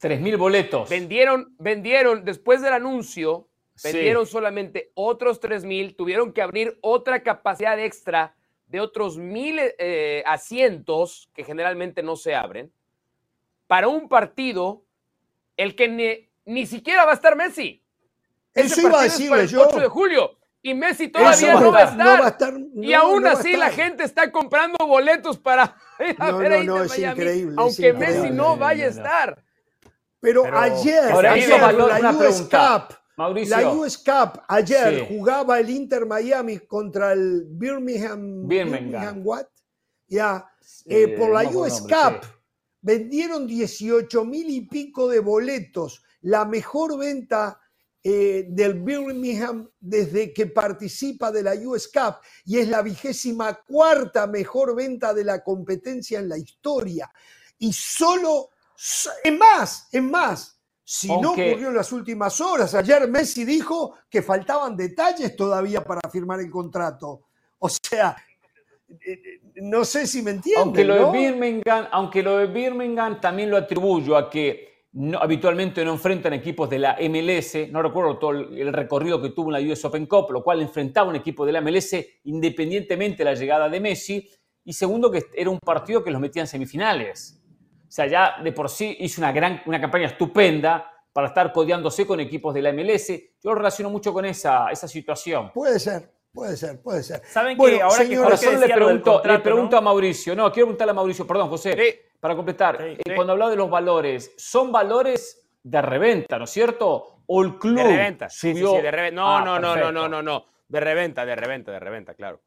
3.000 boletos. Vendieron, vendieron, después del anuncio, vendieron solamente otros 3.000, tuvieron que abrir otra capacidad extra de otros mil eh, asientos que generalmente no se abren para un partido el que ni, siquiera va a estar Messi. Eso iba a decirle el 8 de julio y Messi todavía no, va, a estar. y aún así la gente está comprando boletos para ir a ver a Inter Miami, aunque Messi no vaya a estar. Pero, ayer, ayer la US Cup La US Cup ayer jugaba el Inter Miami contra el Birmingham. Birmingham. what? Ya. Eh, por la US Cup vendieron 18 mil y pico de boletos. La mejor venta eh, del Birmingham desde que participa de la US Cup y es la vigésima cuarta mejor venta de la competencia en la historia. Y solo, en más, en más, si no ocurrió en las últimas horas. Ayer Messi dijo que faltaban detalles todavía para firmar el contrato. O sea, no sé si me entienden. Aunque lo, de, Birmingham, aunque lo de Birmingham también lo atribuyo a que no, habitualmente no enfrentan equipos de la MLS, no recuerdo todo el, recorrido que tuvo en la US Open Cup, lo cual enfrentaba un equipo de la MLS independientemente de la llegada de Messi, y segundo que era un partido que los metía en semifinales. O sea, ya de por sí hizo una, gran, una campaña estupenda para estar codeándose con equipos de la MLS. Yo lo relaciono mucho con esa, esa situación. Puede ser, puede ser, puede ser. ¿Saben que ahora que le pregunto, le pregunto a Mauricio, no, quiero preguntarle a Mauricio, perdón, José, para completar, eh, cuando hablaba de los valores, ¿son valores de reventa, ¿no es cierto? ¿O el club de reventa, subió? Sí, sí, de reventa. No, ah, no, no, no, no, no, no, de reventa, de reventa, de reventa, claro.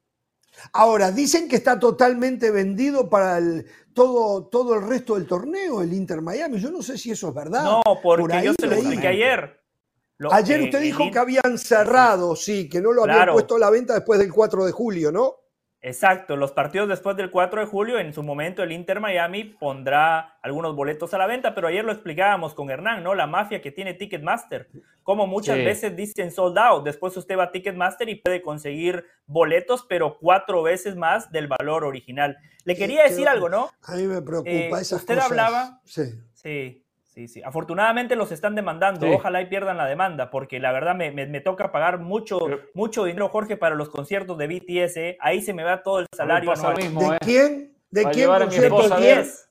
Ahora, dicen que está totalmente vendido para el, todo, todo el resto del torneo, el Inter Miami. Yo no sé si eso es verdad. No, porque yo se lo expliqué ayer. Ayer usted dijo que habían cerrado, sí, que no lo habían puesto a la venta después del 4 de julio, ¿no? Exacto, los partidos después del 4 de julio, en su momento el Inter Miami pondrá algunos boletos a la venta, pero ayer lo explicábamos con Hernán, ¿no? La mafia que tiene Ticketmaster, como muchas veces dicen sold out, después usted va a Ticketmaster y puede conseguir boletos, pero cuatro veces más del valor original. Le quería decir algo, ¿no? A mí me preocupa eh, esas usted hablaba... Sí. Sí. Sí, sí. Afortunadamente los están demandando. Ojalá y pierdan la demanda, porque la verdad me, me, toca pagar mucho, mucho dinero, Jorge, para los conciertos de BTS. ¿eh? Ahí se me va todo el salario. Mismo, ¿De ¿eh? quién? ¿De quién concierto? BTS.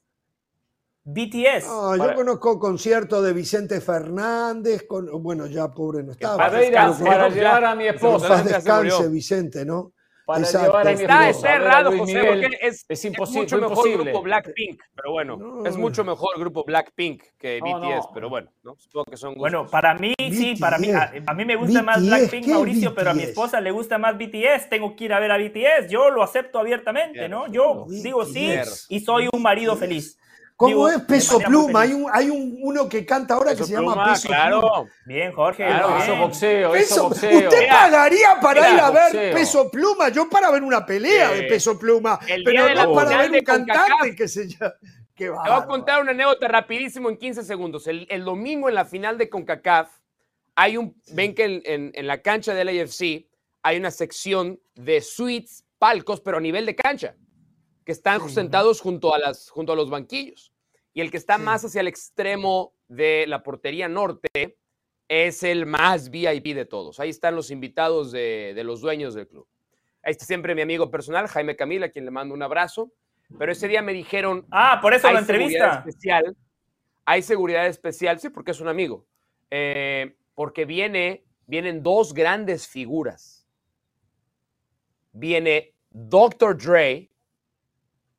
BTS. yo conozco conciertos de Vicente Fernández, con, bueno, ya pobre no estaba. Para, para llevar a mi esposa. descanse, Vicente, ¿no? Para llevar a está, está errado, José, porque es, es, imposible, mucho mejor el grupo Blackpink, pero bueno, es mucho mejor el grupo Blackpink que BTS, pero bueno, ¿no? supongo que son Bueno, para mí sí, para mí, a, mí me gusta más Blackpink, Mauricio, pero a mi esposa le gusta más BTS, tengo que ir a ver a BTS, yo lo acepto abiertamente, ¿no? Yo digo sí y soy un marido feliz. ¿Cómo es Peso Pluma? Hay, un, hay un, uno que canta ahora que se llama Peso Pluma. Bien, Jorge. Eso boxeo, eso boxeo. ¿Usted pagaría para ir a ver Peso Pluma? Yo para ver una pelea de Peso Pluma. pero no para ver un cantante que se llama. Te voy a contar una anécdota rapidísimo en 15 segundos. El, domingo en la final de CONCACAF, hay un, ven que en, en, la cancha del AFC hay una sección de suites, palcos, pero a nivel de cancha, que están sentados junto a, las, junto a los banquillos. Y el que está más hacia el extremo de la portería norte es el más VIP de todos. Ahí están los invitados de, los dueños del club. Ahí está siempre mi amigo personal, Jaime Camila, a quien le mando un abrazo. Pero ese día me dijeron. Ah, por eso la entrevista. Especial, hay seguridad especial, sí, porque es un amigo. Eh, porque viene, vienen dos grandes figuras. Viene Dr. Dre,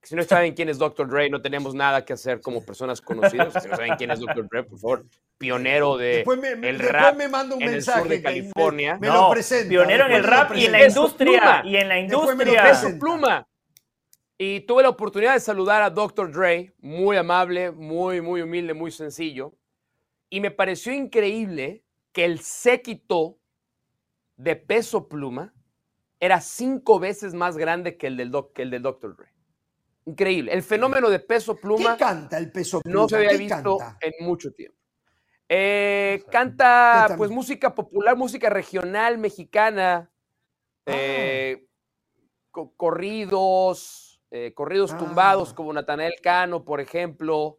si no saben quién es Dr. Dre, no tenemos nada que hacer como personas conocidas. Si no saben quién es Dr. Dre, por favor, pionero de después me, el rap me manda un en mensaje el sur de California. Me, lo presenta. Pionero en el rap y en la industria. Y en la industria. Peso pluma. Y tuve la oportunidad de saludar a Dr. Dre, muy amable, muy, muy humilde, muy sencillo. Y me pareció increíble que el séquito de peso pluma era cinco veces más grande que el del, que el del Dr. Dre. Increíble. El fenómeno de peso pluma. ¿Qué canta el peso pluma? No se había visto en mucho tiempo. Eh, canta pues música popular, música regional mexicana, ah. eh, corridos, eh, corridos tumbados ah. como Natanael Cano, por ejemplo.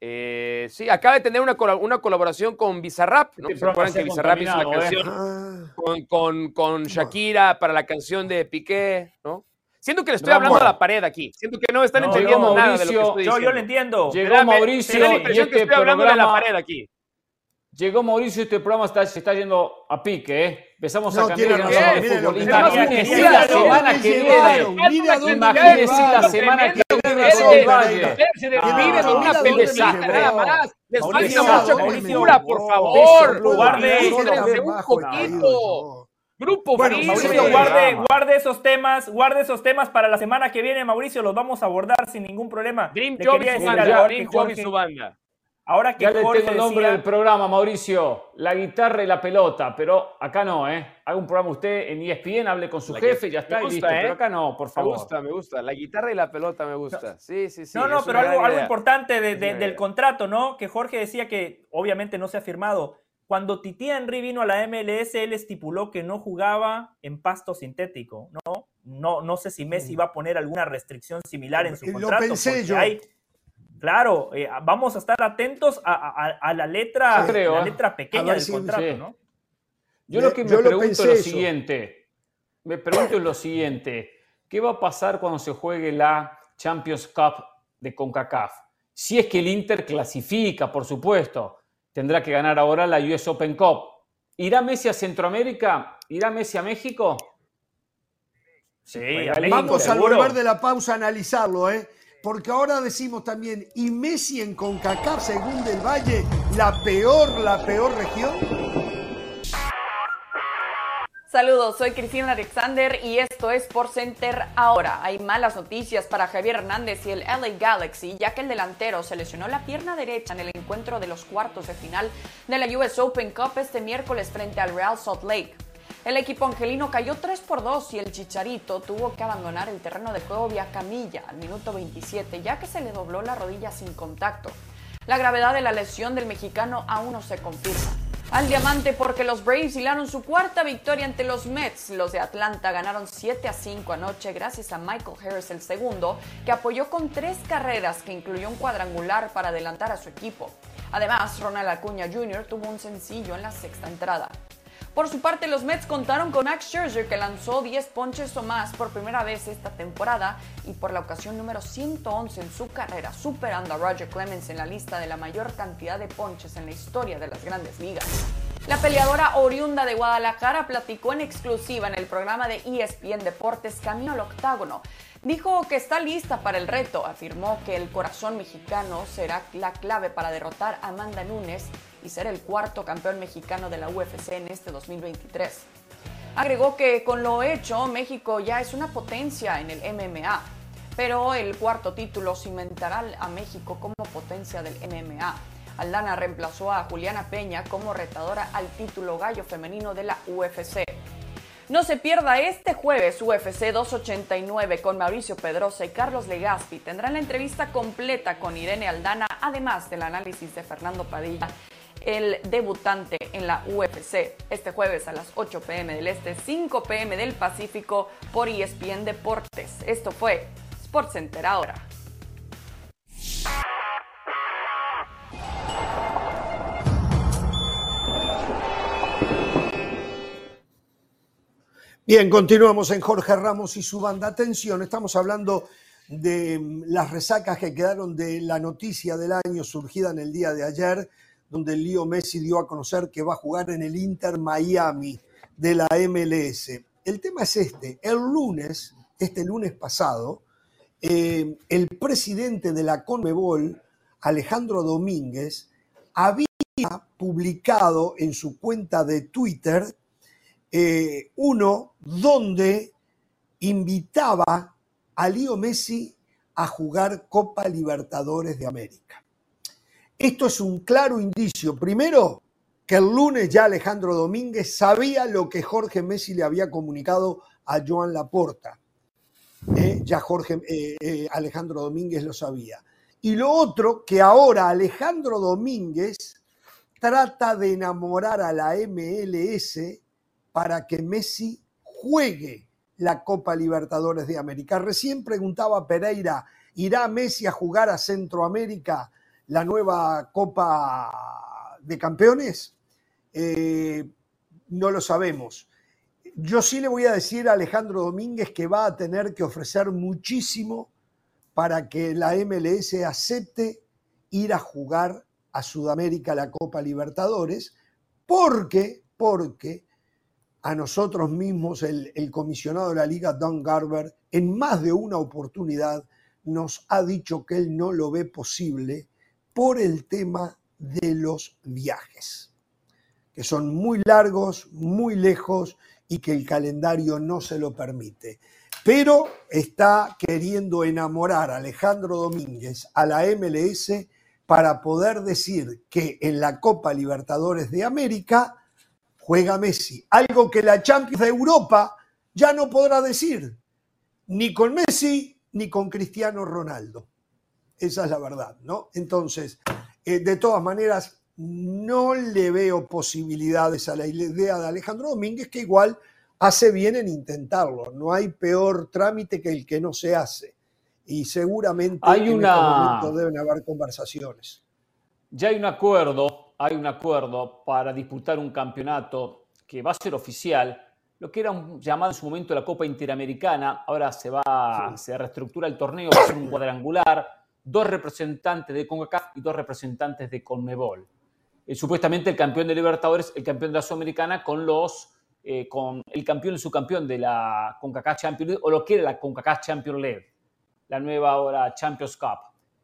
sí, acaba de tener una, una colaboración con Bizarrap, ¿no? ¿Se acuerdan que Bizarrap hizo una canción ah. con, con, con Shakira para la canción de Piqué, ¿no? Siento que le estoy hablando a la pared aquí. Siento que no me están entendiendo nada de lo que estoy Yo, yo lo entiendo. Llegó Mauricio y este que estoy hablando de la pared aquí. Llegó Mauricio y este programa está, se está yendo a pique, ¿eh? Empezamos a cambiar de fútbol. Imagínese la semana que viene. Imagínese la semana que Se despide con una pelotita nada más. Les falta mucha cultura, por favor. Guarde un poquito. Grupo bueno, Mauricio, guarde, guarde, esos temas, guarde esos temas para la semana que viene, Mauricio, los vamos a abordar sin ningún problema. Dream Job y su banda. Ahora que ya le tengo el nombre del programa, Mauricio, la guitarra y la pelota, pero acá no, ¿eh? Haga un programa usted en ESPN, hable con su jefe, ya está, y listo. Pero ¿eh? acá no, por favor. Me gusta, me gusta. La guitarra y la pelota me gusta. Sí, sí, sí. No, no, pero algo, algo, importante del contrato, ¿no? Que Jorge decía que obviamente no se ha firmado. Cuando Titi Henry vino a la MLS, él estipuló que no jugaba en pasto sintético, ¿no? No, no sé si Messi va a poner alguna restricción similar en su contrato. Lo pensé yo. Hay, Claro, eh, vamos a estar atentos a, la letra, la ¿eh? letra pequeña del contrato, ¿no? Yo lo que me pregunto es lo siguiente. Me pregunto lo siguiente. ¿Qué va a pasar cuando se juegue la Champions Cup de CONCACAF? Si es que el Inter clasifica, por supuesto, tendrá que ganar ahora la US Open Cup. ¿Irá Messi a Centroamérica? ¿Irá Messi a México? Sí, vamos a volver de la pausa a analizarlo, ¿eh? porque ahora decimos también, ¿y Messi en CONCACAF, según Del Valle, la peor, la peor región? Saludos, soy Cristina Alexander y esto es Por Center ahora. Hay malas noticias para Javier Hernández y el LA Galaxy, ya que el delantero se lesionó la pierna derecha en el encuentro de los cuartos de final de la US Open Cup este miércoles frente al Real Salt Lake. El equipo angelino cayó 3 por 2 y el Chicharito tuvo que abandonar el terreno de juego vía camilla al minuto 27 ya que se le dobló la rodilla sin contacto. La gravedad de la lesión del mexicano aún no se confirma. Al diamante porque los Braves hilaron su cuarta victoria ante los Mets. Los de Atlanta ganaron 7 a 5 anoche gracias a Michael Harris el segundo, que apoyó con tres carreras que incluyó un cuadrangular para adelantar a su equipo. Además, Ronald Acuña Jr. tuvo un sencillo en la sexta entrada. Por su parte, los Mets contaron con Max Scherzer, que lanzó 10 ponches o más por primera vez esta temporada y por la ocasión número 111 en su carrera, superando a Roger Clemens en la lista de la mayor cantidad de ponches en la historia de las grandes ligas. La peleadora oriunda de Guadalajara platicó en exclusiva en el programa de ESPN Deportes Camino al Octágono. Dijo que está lista para el reto, afirmó que el corazón mexicano será la clave para derrotar a Amanda Nunes y ser el cuarto campeón mexicano de la UFC en este 2023. Agregó que con lo hecho, México ya es una potencia en el MMA, pero el cuarto título cimentará a México como potencia del MMA. Aldana reemplazó a Juliana Peña como retadora al título gallo femenino de la UFC. No se pierda este jueves UFC 289 con Mauricio Pedrosa y Carlos Legaspi. Tendrán la entrevista completa con Irene Aldana, además del análisis de Fernando Padilla el debutante en la UFC este jueves a las 8 pm del Este, 5 pm del Pacífico por ESPN Deportes. Esto fue SportsCenter ahora. Bien, continuamos en Jorge Ramos y su banda. Atención, estamos hablando de las resacas que quedaron de la noticia del año surgida en el día de ayer donde Leo Messi dio a conocer que va a jugar en el Inter Miami de la MLS. El tema es este, el lunes, este lunes pasado, eh, el presidente de la Conmebol, Alejandro Domínguez, había publicado en su cuenta de Twitter eh, uno donde invitaba a Leo Messi a jugar Copa Libertadores de América. Esto es un claro indicio, primero, que el lunes ya Alejandro Domínguez sabía lo que Jorge Messi le había comunicado a Joan Laporta. Eh, ya Jorge eh, eh, Alejandro Domínguez lo sabía. Y lo otro, que ahora Alejandro Domínguez trata de enamorar a la MLS para que Messi juegue la Copa Libertadores de América. Recién preguntaba Pereira, ¿irá Messi a jugar a Centroamérica? La nueva Copa de Campeones? Eh, no lo sabemos. Yo sí le voy a decir a Alejandro Domínguez que va a tener que ofrecer muchísimo para que la MLS acepte ir a jugar a Sudamérica la Copa Libertadores, porque, porque a nosotros mismos el, el comisionado de la liga, Don Garber, en más de una oportunidad nos ha dicho que él no lo ve posible por el tema de los viajes, que son muy largos, muy lejos y que el calendario no se lo permite. Pero está queriendo enamorar a Alejandro Domínguez a la MLS para poder decir que en la Copa Libertadores de América juega Messi, algo que la Champions de Europa ya no podrá decir, ni con Messi ni con Cristiano Ronaldo. Esa es la verdad, ¿no? Entonces, eh, de todas maneras, no le veo posibilidades a la idea de Alejandro Domínguez, que igual hace bien en intentarlo. No hay peor trámite que el que no se hace. Y seguramente hay en este una... deben haber conversaciones. Ya hay un acuerdo, hay un acuerdo para disputar un campeonato que va a ser oficial, lo que era llamado en su momento la Copa Interamericana, ahora se va, se reestructura el torneo, va a ser un cuadrangular, dos representantes de CONCACAF y dos representantes de CONMEBOL. Eh, supuestamente el campeón de Libertadores, el campeón de la Sudamericana con los eh, con el campeón y subcampeón de la CONCACAF Champions League, o lo que era la CONCACAF Champions League, la nueva ahora Champions Cup.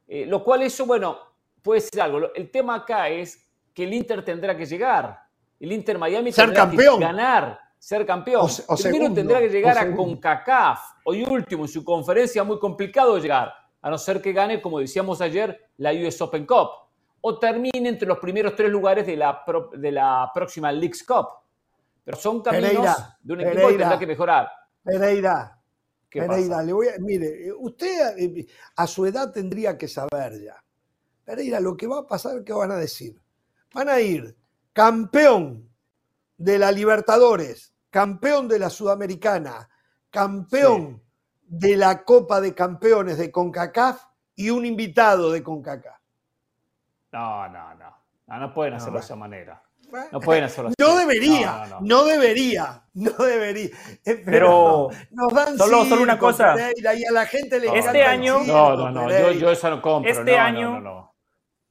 Eh, lo cual eso, bueno, puede ser algo. El tema acá es que el Inter tendrá que llegar. El Inter Miami ser tendrá campeón. que ganar, ser campeón. O, Primero tendrá que llegar a CONCACAF. Hoy último, en su conferencia, muy complicado llegar, a no ser que gane, como decíamos ayer, la US Open Cup. O termine entre los primeros tres lugares de la, de la próxima Leagues Cup. Pero son caminos de un equipo que tendrá que mejorar. Pereira, Pereira, le voy a, mire, usted eh, a su edad tendría que saber ya. Pereira, lo que va a pasar, ¿qué van a decir? Van a ir campeón de la Libertadores, campeón de la Sudamericana, campeón de la Copa de Campeones de CONCACAF y un invitado de CONCACAF. No, no, no. No, no pueden hacerlo de esa manera. No pueden hacerlo así. No debería, no, debería, no debería. Pero, nos dan solo, solo una cosa. y a la gente le Este año. No, no, no, yo, yo, eso no compro. Este año.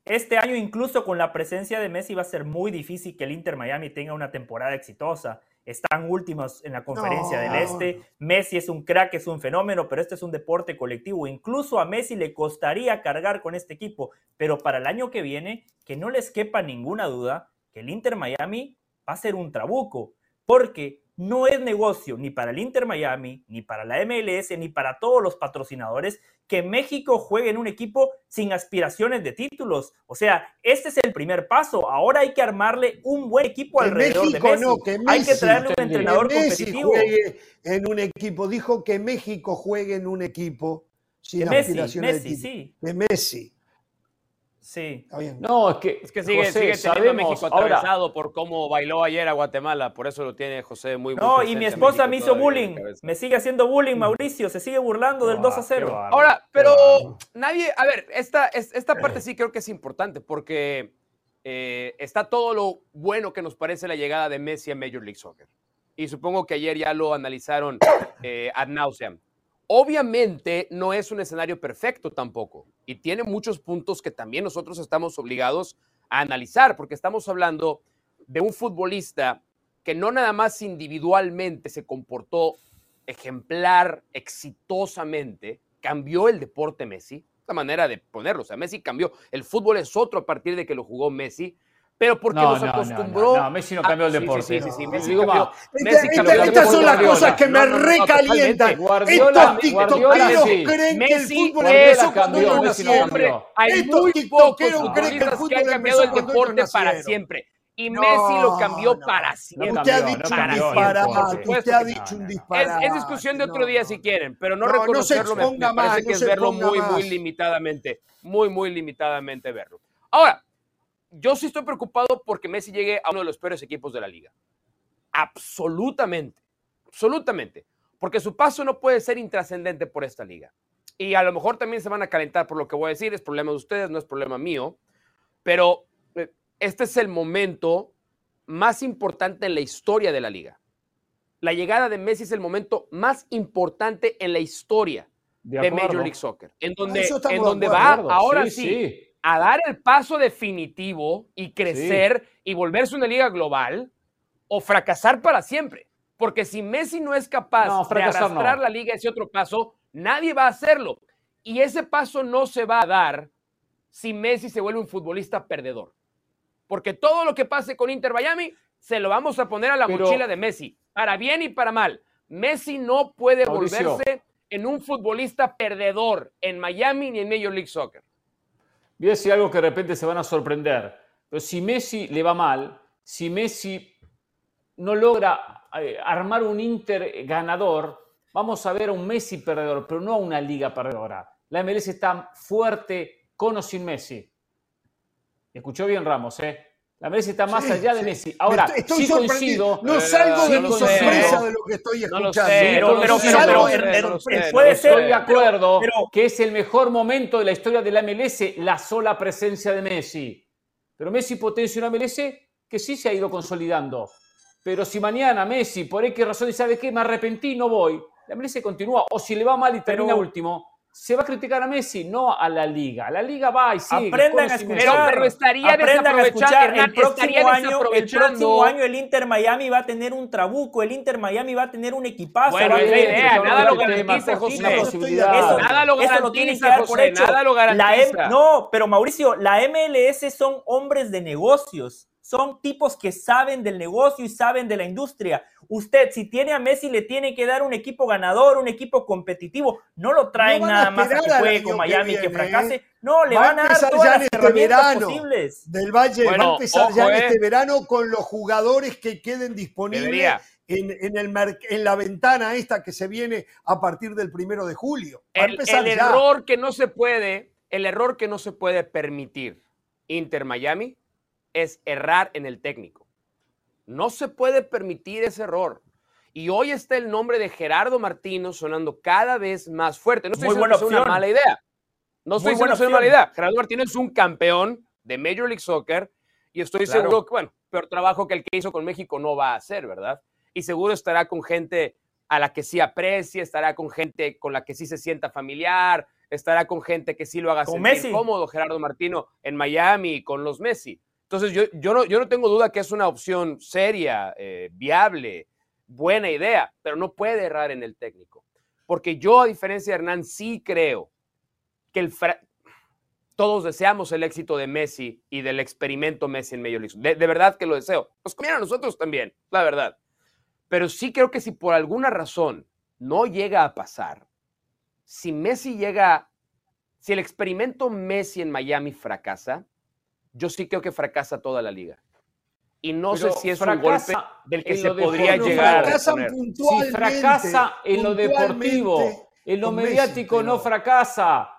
Este año, incluso con la presencia de Messi, va a ser muy difícil que el Inter Miami tenga una temporada exitosa. Están últimos en la conferencia del Este. Messi es un crack, es un fenómeno, pero este es un deporte colectivo. Incluso a Messi le costaría cargar con este equipo. Pero para el año que viene, que no les quepa ninguna duda, que el Inter Miami va a ser un trabuco, porque no es negocio ni para el Inter Miami, ni para la MLS, ni para todos los patrocinadores que México juegue en un equipo sin aspiraciones de títulos. O sea, este es el primer paso. Ahora hay que armarle un buen equipo alrededor de Messi. No, que hay que traerle un entrenador que Messi competitivo. Juegue en un equipo. Dijo que México juegue en un equipo sin aspiraciones de títulos. De Messi. Sí. No, es que, es que sigue, sigue teniendo México atravesado por cómo bailó ayer a Guatemala, por eso lo tiene José muy, No, y mi esposa me hizo bullying, me sigue haciendo bullying, Mauricio, se sigue burlando del 2 a 0. Ahora, pero nadie, a ver, esta, esta parte sí creo que es importante porque eh, está todo lo bueno que nos parece la llegada de Messi a Major League Soccer. Y supongo que ayer ya lo analizaron eh, ad nauseam. Obviamente no es un escenario perfecto tampoco y tiene muchos puntos que también nosotros estamos obligados a analizar porque estamos hablando de un futbolista que no nada más individualmente se comportó ejemplar, exitosamente, cambió el deporte Messi, esta manera de ponerlo, o sea, Messi cambió, el fútbol es otro a partir de que lo jugó Messi, pero porque nos acostumbró. No, Messi no cambió el deporte. Sí, sí, sí, Messi cambió. Estas son las cosas que me recalientan. Estos tiktokeros creen que el fútbol empezó cuando nació. Hay muy pocos futbolistas que han cambiado el deporte para siempre. Y Messi lo cambió para siempre. Usted ha dicho un disparate. Usted ha dicho un disparate. Es, discusión de otro día si quieren, pero no, reconocerlo me, parece que es verlo muy, muy limitadamente. Muy, muy limitadamente verlo. Ahora, yo sí estoy preocupado porque Messi llegue a uno de los peores equipos de la liga. Absolutamente, absolutamente. Porque su paso no puede ser intrascendente por esta liga. Y a lo mejor también se van a calentar por lo que voy a decir, es problema de ustedes, no es problema mío. Pero eh, este es el momento más importante en la historia de la liga. La llegada de Messi es el momento más importante en la historia de, Major League Soccer. En donde, en donde va ahora sí a dar el paso definitivo y crecer y volverse una liga global o fracasar para siempre. Porque si Messi no es capaz de arrastrar la liga ese otro paso, nadie va a hacerlo. Y ese paso no se va a dar si Messi se vuelve un futbolista perdedor. Porque todo lo que pase con Inter Miami se lo vamos a poner a la mochila de Messi, para bien y para mal. Messi no puede volverse en un futbolista perdedor en Miami ni en Major League Soccer. Voy decir algo que de repente se van a sorprender. Pero si Messi le va mal, si Messi no logra eh, armar un Inter ganador, vamos a ver a un Messi perdedor, pero no a una liga perdedora. La MLS está fuerte con o sin Messi. Escuchó bien Ramos, ¿eh? La Messi está más allá de Messi. Ahora, estoy sí coincido. No salgo de mi sorpresa de lo que estoy escuchando. pero, pero, pero, puede ser. Estoy de acuerdo que es el mejor momento de la historia de la MLS la sola presencia de Messi. Pero Messi potencia una MLS que sí se ha ido consolidando. Pero si mañana Messi, por X razón, y sabe qué, me arrepentí, no voy, la MLS continúa. O si le va mal y termina último, se va a criticar a Messi, no a la liga. La liga va y sigue. Aprendan a escuchar. Pero, estaría desaprovechando. El próximo, año, el próximo año el Inter Miami va a tener un trabuco. El Inter Miami va a tener un equipazo. Bueno, idea. Nada lo garantiza, José. nada lo garantiza, lo tienen que dar por hecho. Nada lo garantiza. no, pero Mauricio, la MLS son hombres de negocios son tipos que saben del negocio y saben de la industria. Usted, si tiene a Messi, le tiene que dar un equipo ganador, un equipo competitivo. No lo traen nada más a que juegue con Miami, que, fracase. ¿eh? No, le van a dar todas las este verano posibles. Del Valle va a empezar ya en este eh. verano con los jugadores que queden disponibles en, el, en, la ventana esta que se viene a partir del primero de julio. el, el error que no se puede, el error que no se puede permitir Inter Miami es errar en el técnico. No se puede permitir ese error. Y hoy está el nombre de Gerardo Martino sonando cada vez más fuerte. No estoy Muy diciendo que es una mala idea. No estoy diciendo que una mala idea. Gerardo Martino es un campeón de Major League Soccer y estoy seguro que, bueno, peor trabajo que el que hizo con México no va a hacer, ¿verdad? Y seguro estará con gente a la que sí aprecia, estará con gente con la que sí se sienta familiar, estará con gente que sí lo haga sentir cómodo, Gerardo Martino en Miami con los Messi. Entonces, yo, yo, no, yo no tengo duda que es una opción seria, eh, viable, buena idea, pero no puede errar en el técnico. Porque yo, a diferencia de Hernán, sí creo que el todos deseamos el éxito de Messi y del experimento Messi en Major League. De, de verdad que lo deseo. Nos comieron nosotros también, la verdad. Pero sí creo que si por alguna razón no llega a pasar, si Messi llega, si el experimento Messi en Miami fracasa, yo sí creo que fracasa toda la liga. Y no sé si es un golpe del que se podría llegar a Si fracasa en lo deportivo, en lo mediático no fracasa.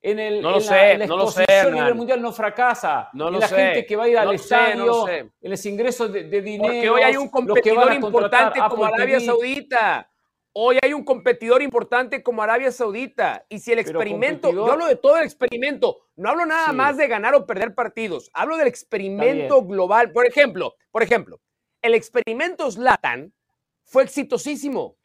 En el no lo sé, no lo sé, nivel mundial no fracasa. No lo en la gente que va a ir al estadio, en los ingresos de, dinero. Porque hoy hay un competidor importante como Arabia Saudita. Hoy hay un competidor importante como Arabia Saudita. Y si el experimento, yo hablo de todo el experimento, no hablo nada más de ganar o perder partidos, hablo del experimento global. Por ejemplo, por ejemplo, el experimento Zlatan fue exitosísimo.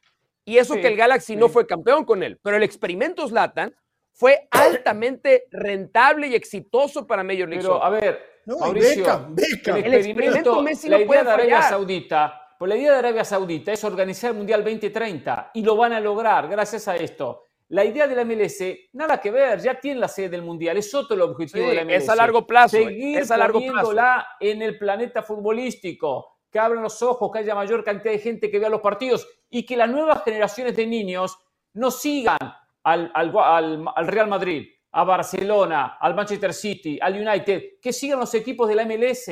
Y eso que el Galaxy no fue campeón con él. Pero el experimento Zlatan fue altamente rentable y exitoso para Major League Pero, a ver, Mauricio, el experimento Messi la idea de Arabia Saudita pues la idea de Arabia Saudita es organizar el Mundial 2030 y lo van a lograr gracias a esto. La idea de la MLS, nada que ver, ya tiene la sede del Mundial, es otro el objetivo de la MLS. Es a largo plazo. Seguir es a largo plazo. en el planeta futbolístico, que abran los ojos, que haya mayor cantidad de gente que vea los partidos y que las nuevas generaciones de niños no sigan al, al Real Madrid, a Barcelona, al Manchester City, al United, que sigan los equipos de la MLS.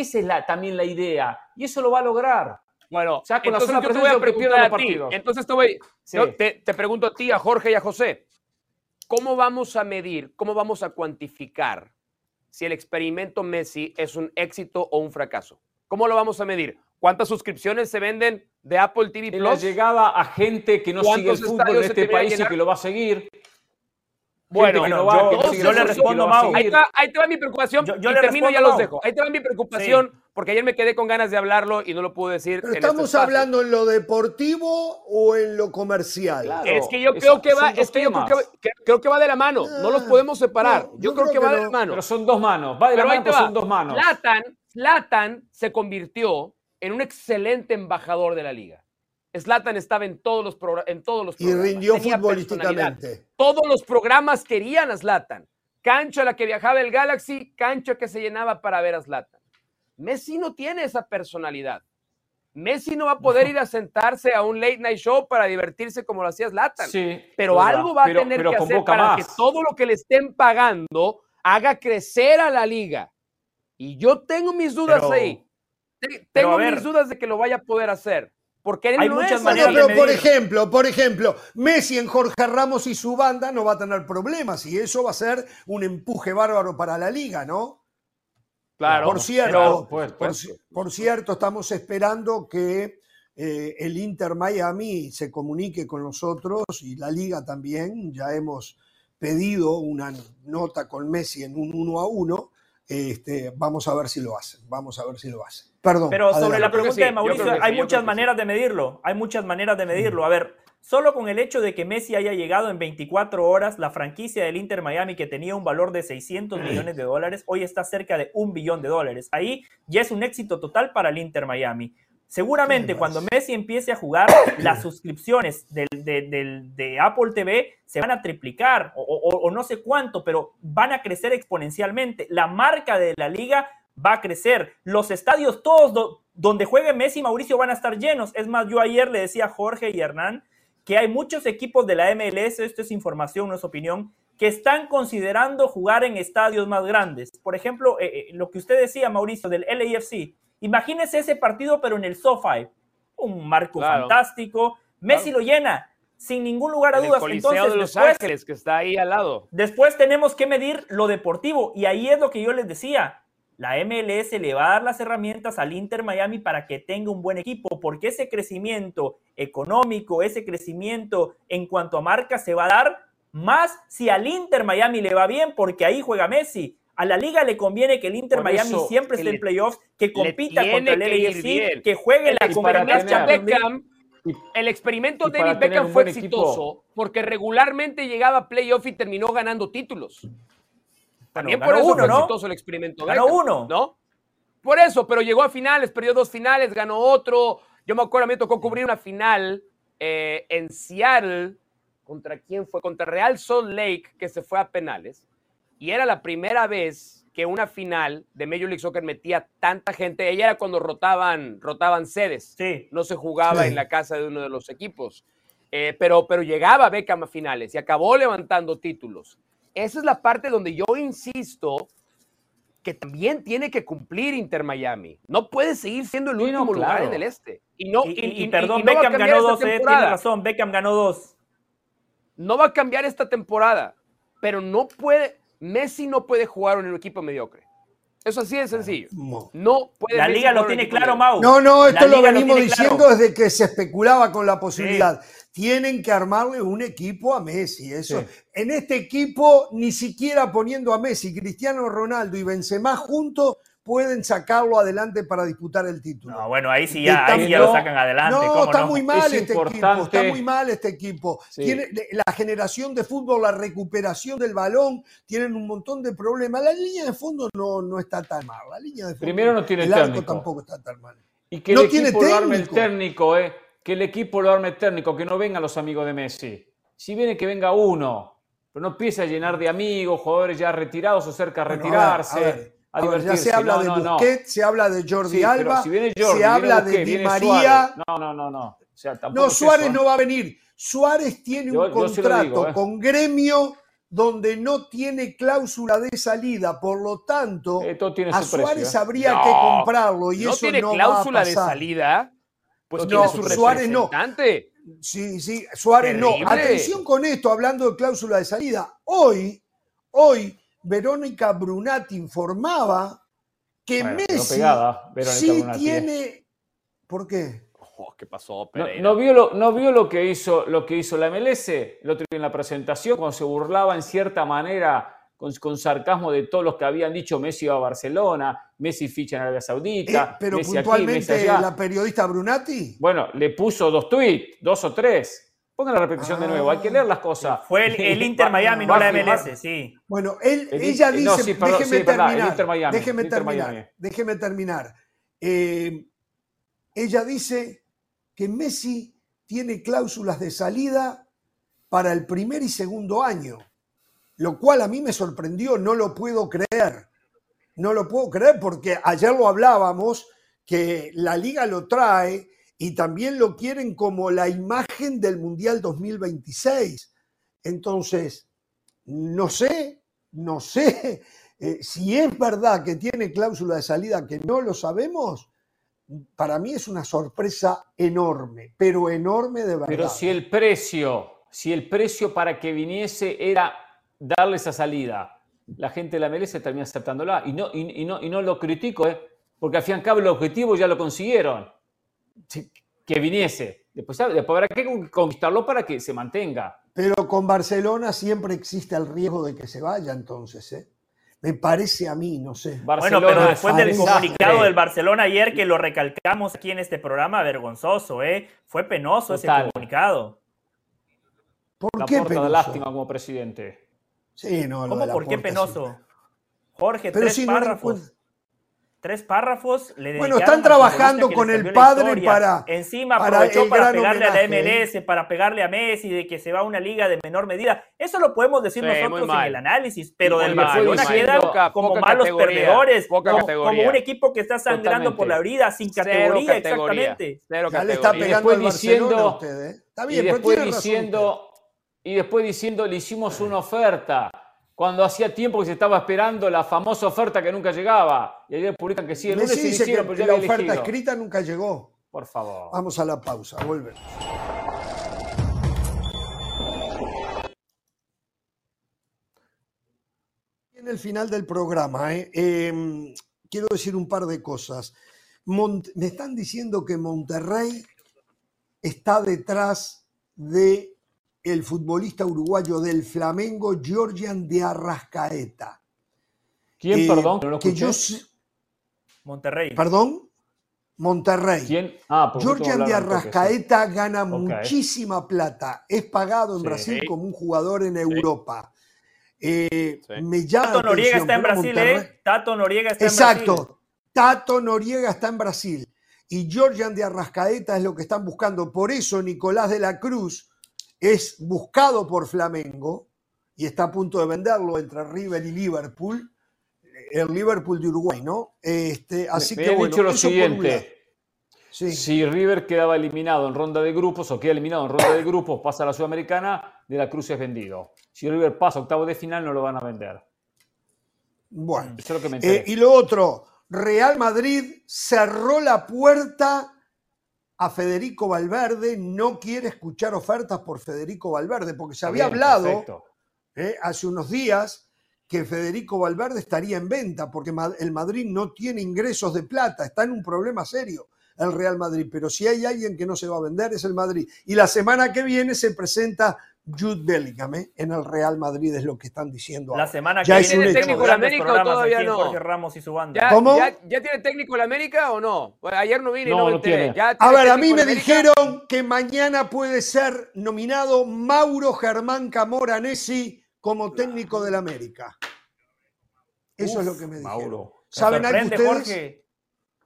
Esa es la, también la idea. Y eso lo va a lograr. Bueno, entonces yo te voy a preguntar a ti. Entonces te, voy, te, pregunto a ti, a Jorge y a José. ¿Cómo vamos a medir, cómo vamos a cuantificar si el experimento Messi es un éxito o un fracaso? ¿Cómo lo vamos a medir? ¿Cuántas suscripciones se venden de Apple TV Plus? La llegada a gente que no sigue el fútbol de este país y que lo va a seguir. Bueno, yo, le respondo, Mau. Ahí, te va mi preocupación. Yo, y termino y ya los dejo. Ahí te va mi preocupación, porque ayer me quedé con ganas de hablarlo y no lo pude decir. Este ¿Estamos hablando en lo deportivo o en lo comercial? es que yo creo que va, es que yo creo que, va de la mano. no los ah, podemos separar. yo, creo, que, va de la mano. Pero son dos manos. Va de la mano, pero son dos manos. Latan, se convirtió en un excelente embajador de la liga. Zlatan estaba en todos los, en todos los programas. Y rindió futbolísticamente. Todos los programas querían a Zlatan. Cancha a la que viajaba el Galaxy, cancha que se llenaba para ver a Zlatan. Messi no tiene esa personalidad. Messi no va a poder ir a sentarse a un late night show para divertirse como lo hacía Zlatan. Sí, pero algo va a tener que hacer para que todo lo que le estén pagando haga crecer a la liga. Y yo tengo mis dudas ahí. Tengo mis dudas de que lo vaya a poder hacer. Porque él Hay muchas maneras pero por ejemplo, por ejemplo, Messi en Jorge Ramos y su banda no va a tener problemas y eso va a ser un empuje bárbaro para la liga, ¿no? Claro. Por cierto, por, cierto, estamos esperando que eh, el Inter Miami se comunique con nosotros y la liga también. Ya hemos pedido una nota con Messi en un uno a uno. Este, vamos a ver si lo hacen. Vamos a ver si lo hacen. Perdón. Pero sobre la pregunta de Mauricio, hay muchas maneras de medirlo. Hay muchas maneras de medirlo. A ver, solo con el hecho de que Messi haya llegado en 24 horas, la franquicia del Inter Miami, que tenía un valor de 600 millones de dólares, hoy está cerca de un billón de dólares. Ahí ya es un éxito total para el Inter Miami. Seguramente cuando Messi empiece a jugar, las suscripciones de Apple TV se van a triplicar o, no sé cuánto, pero van a crecer exponencialmente. La marca de la liga va a crecer. Los estadios todos donde juegue Messi y Mauricio van a estar llenos. Es más, yo ayer le decía a Jorge y Hernán que hay muchos equipos de la MLS, esto es información, no es opinión, que están considerando jugar en estadios más grandes. Por ejemplo, eh, eh, lo que usted decía, Mauricio, del LAFC Imagínese ese partido, pero en el SoFi. Un marco fantástico. Messi lo llena, sin ningún lugar a dudas. Entonces, de Los Ángeles, que está ahí al lado. Después tenemos que medir lo deportivo. Y ahí es lo que yo les decía. La MLS le va a dar las herramientas al Inter Miami para que tenga un buen equipo, porque ese crecimiento económico, ese crecimiento en cuanto a marca se va a dar más si al Inter Miami le va bien, porque ahí juega Messi. A la liga le conviene que el Inter Miami siempre esté en playoffs, que compita contra el LAFC, que, juegue la competencia. Beckham, el experimento de David Beckham fue exitoso porque regularmente llegaba a playoff y terminó ganando títulos. También por eso uno, fue exitoso el experimento. Ganó uno. ¿No? Por eso, pero llegó a finales, perdió dos finales, ganó otro. Yo me acuerdo, me tocó cubrir una final eh, en Seattle. ¿Contra quién fue? Contra Real Salt Lake, que se fue a penales y era la primera vez que una final de Major League Soccer metía tanta gente. Ella era cuando rotaban, rotaban sedes. Sí. No se jugaba en la casa de uno de los equipos. Eh, pero, pero llegaba Beckham a finales y acabó levantando títulos. Esa es la parte donde yo insisto que también tiene que cumplir Inter Miami. No puede seguir siendo el último lugar en el este. Y no, y, perdón, Beckham ganó dos, eh, tiene razón, Beckham ganó dos. No va a cambiar esta temporada, pero no puede, Messi no puede jugar en un equipo mediocre. Eso así de sencillo. No puede La liga lo tiene claro, Mau. No, no, esto lo venimos diciendo desde que se especulaba con la posibilidad. Tienen que armarle un equipo a Messi. Eso. En este equipo, ni siquiera poniendo a Messi, Cristiano Ronaldo y Benzema juntos, pueden sacarlo adelante para disputar el título. No, bueno, ahí sí ya, ahí ya lo sacan adelante. No, está muy mal este equipo, está muy mal este equipo. Tiene, la generación de fútbol, la recuperación del balón, tienen un montón de problemas. La línea de fondo no, no está tan mal. La línea de fondo, Primero no tiene el técnico. tampoco está tan mal. Y que el equipo lo arme el técnico, eh. Que el equipo lo arme técnico, que no vengan los amigos de Messi. Si viene que venga uno, pero no empiece a llenar de amigos, jugadores ya retirados o cerca de retirarse ya se habla de Busquets, se habla de Jordi Alba, se habla de Di María. No, no, no, no. no, Suárez no va a venir. Suárez tiene un contrato ¿eh? con gremio donde no tiene cláusula de salida, por lo tanto, eh, a Suárez ¿eh? habría que comprarlo y eso no cláusula de salida. Pues no, Suárez no. Sí, sí, Suárez no. Atención con esto, hablando de cláusula de salida. Hoy, hoy Verónica Brunati informaba que Messi sí tiene. ¿Por qué? Oh, ¿Qué pasó, No, vio lo, ¿No vio lo que hizo lo que hizo la MLS el otro día en la presentación cuando se burlaba en cierta manera con, sarcasmo de todos los que habían dicho Messi va a Barcelona, Messi ficha en Arabia Saudita. Eh, pero puntualmente la periodista Brunati. Bueno, le puso dos tweets, dos o tres. Pongan la repetición de nuevo, hay que leer las cosas. Fue el, Inter Miami, no la MLS, sí. Bueno, él, ella dice, déjeme, terminar, déjeme, terminar, déjeme terminar, ella dice que Messi tiene cláusulas de salida para el primer y segundo año, lo cual a mí me sorprendió, no lo puedo creer. No lo puedo creer porque ayer lo hablábamos, que la liga lo trae y también lo quieren como la imagen del Mundial 2026. Entonces, no sé, no sé eh, si es verdad que tiene cláusula de salida que no lo sabemos. Para mí es una sorpresa enorme, pero enorme de verdad. Pero si el precio, si el precio para que viniese era darle esa salida, la gente la merece, termina aceptándola. Y no, y, no, y no lo critico, ¿eh? porque al fin y al cabo el objetivo ya lo consiguieron. Que viniese. Después, después habrá que conquistarlo para que se mantenga. Pero con Barcelona siempre existe el riesgo de que se vaya entonces, ¿eh? Me parece a mí, no sé. bueno, pero después del comunicado del Barcelona ayer, que lo recalcamos aquí en este programa, vergonzoso, ¿eh? Fue penoso ese comunicado. ¿Por la qué penoso? de lástima como presidente. Sí, no, ¿Cómo por qué penoso? Jorge, tres párrafos tres párrafos le Bueno, están trabajando con el padre para. Encima aprovechó para, pegarle a la MLS, para pegarle a Messi, de que se va a una liga de menor medida. Eso lo podemos decir nosotros en el análisis, pero del Barcelona queda como malos perdedores, como, un equipo que está sangrando por la herida, sin categoría, exactamente. ya le está pegando al diciendo, usted, ¿eh? Está bien, y después diciendo, y después diciendo, le hicimos una oferta cuando hacía tiempo que se estaba esperando la famosa oferta que nunca llegaba. Y ayer publican que sí, el lunes se hicieron, pero ya la oferta escrita nunca llegó. Por favor. Vamos a la pausa, volvemos. En el final del programa, ¿eh? Em, quiero decir un par de cosas. me están diciendo que Monterrey está detrás de el futbolista uruguayo del Flamengo, Georgian de Arrascaeta. ¿Quién, eh, perdón? que yo, Monterrey. ¿Perdón? Monterrey. ¿Quién? Ah, Georgian de Arrascaeta gana muchísima plata. Es pagado en Brasil como un jugador en Europa. Eh, me llama Tato Noriega está en Brasil, ¿eh? Tato Noriega está en Brasil. Exacto. Tato Noriega está en Brasil. Y Georgian de Arrascaeta es lo que están buscando. Por eso Nicolás de la Cruz es buscado por Flamengo y está a punto de venderlo entre River y Liverpool, el Liverpool de Uruguay, ¿no? Este, así que bueno, dicho lo siguiente. Si River quedaba eliminado en ronda de grupos o queda eliminado en ronda de grupos, pasa a la Sudamericana, de la Cruz es vendido. Si River pasa octavo de final, no lo van a vender. Bueno, Eso es lo que me eh, y lo otro, Real Madrid cerró la puerta a Federico Valverde, no quiere escuchar ofertas por Federico Valverde, porque se había hablado eh, hace unos días que Federico Valverde estaría en venta, porque el Madrid no tiene ingresos de plata, está en un problema serio el Real Madrid, pero si hay alguien que no se va a vender es el Madrid. Y la semana que viene se presenta Jude Bellingham ¿eh? en el Real Madrid, es lo que están diciendo. La semana que viene ¿Tiene técnico en América o todavía no? Ramos y su banda. ¿Ya, ¿Cómo? Ya, tiene técnico en América o no? ayer no vine y no, me enteré. A ver, a mí me dijeron que mañana puede ser nominado Mauro Germán Camoranesi como técnico del América. Eso es lo que me dijeron. Mauro. ¿Saben algo ustedes? Jorge,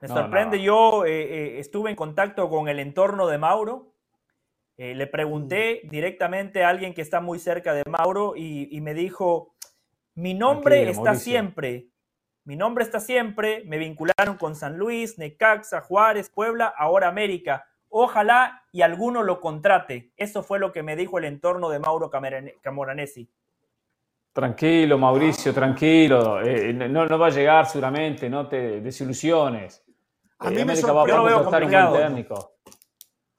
me sorprende, yo eh, eh, estuve en contacto con el entorno de Mauro eh, le pregunté directamente a alguien que está muy cerca de Mauro y, me dijo, mi nombre está siempre, mi nombre está siempre, me vincularon con San Luis, Necaxa, Juárez, Puebla, ahora América. Ojalá y alguno lo contrate. Eso fue lo que me dijo el entorno de Mauro Camoranesi. Tranquilo, Mauricio, tranquilo. Eh, no, no, va a llegar seguramente, no te desilusiones. A mí eh, me sorprendió, yo lo veo complicado. Va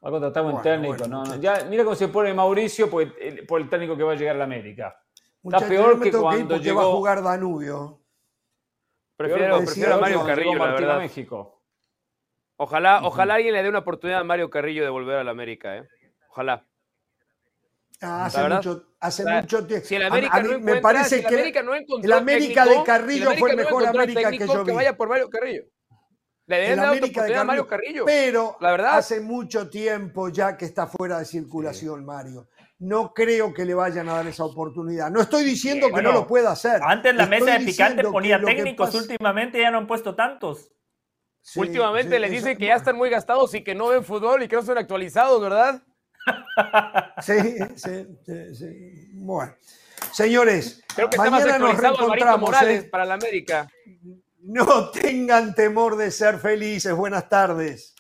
a contratar un técnico. No, Ya, mira cómo se pone Mauricio por el, por el técnico que va a llegar a la América. Está peor que cuando llegó. va a jugar Danubio. Prefiero, prefiero a Mario Carrillo, la verdad. México. Ojalá, ojalá alguien le dé una oportunidad a Mario Carrillo de volver a la América, ¿eh? Ojalá. Ah, hace, mucho, hace mucho, tiempo. Si el América no me parece si que América no el América de Carrillo fue el mejor América que yo vi. Que vaya por Mario Carrillo. Le América de Mario Carrillo. Pero la verdad, hace mucho tiempo ya que está fuera de circulación, Mario. No creo que le vayan a dar esa oportunidad. No estoy diciendo que no lo pueda hacer. Antes la mesa de picante ponía técnicos, últimamente ya no han puesto tantos. últimamente les dicen que ya están muy gastados y que no ven fútbol y que no son actualizados, ¿verdad? Sí, sí, sí, Bueno. Señores, Creo que mañana nos reencontramos. Morales ¿eh? para la América. No tengan temor de ser felices. Buenas tardes.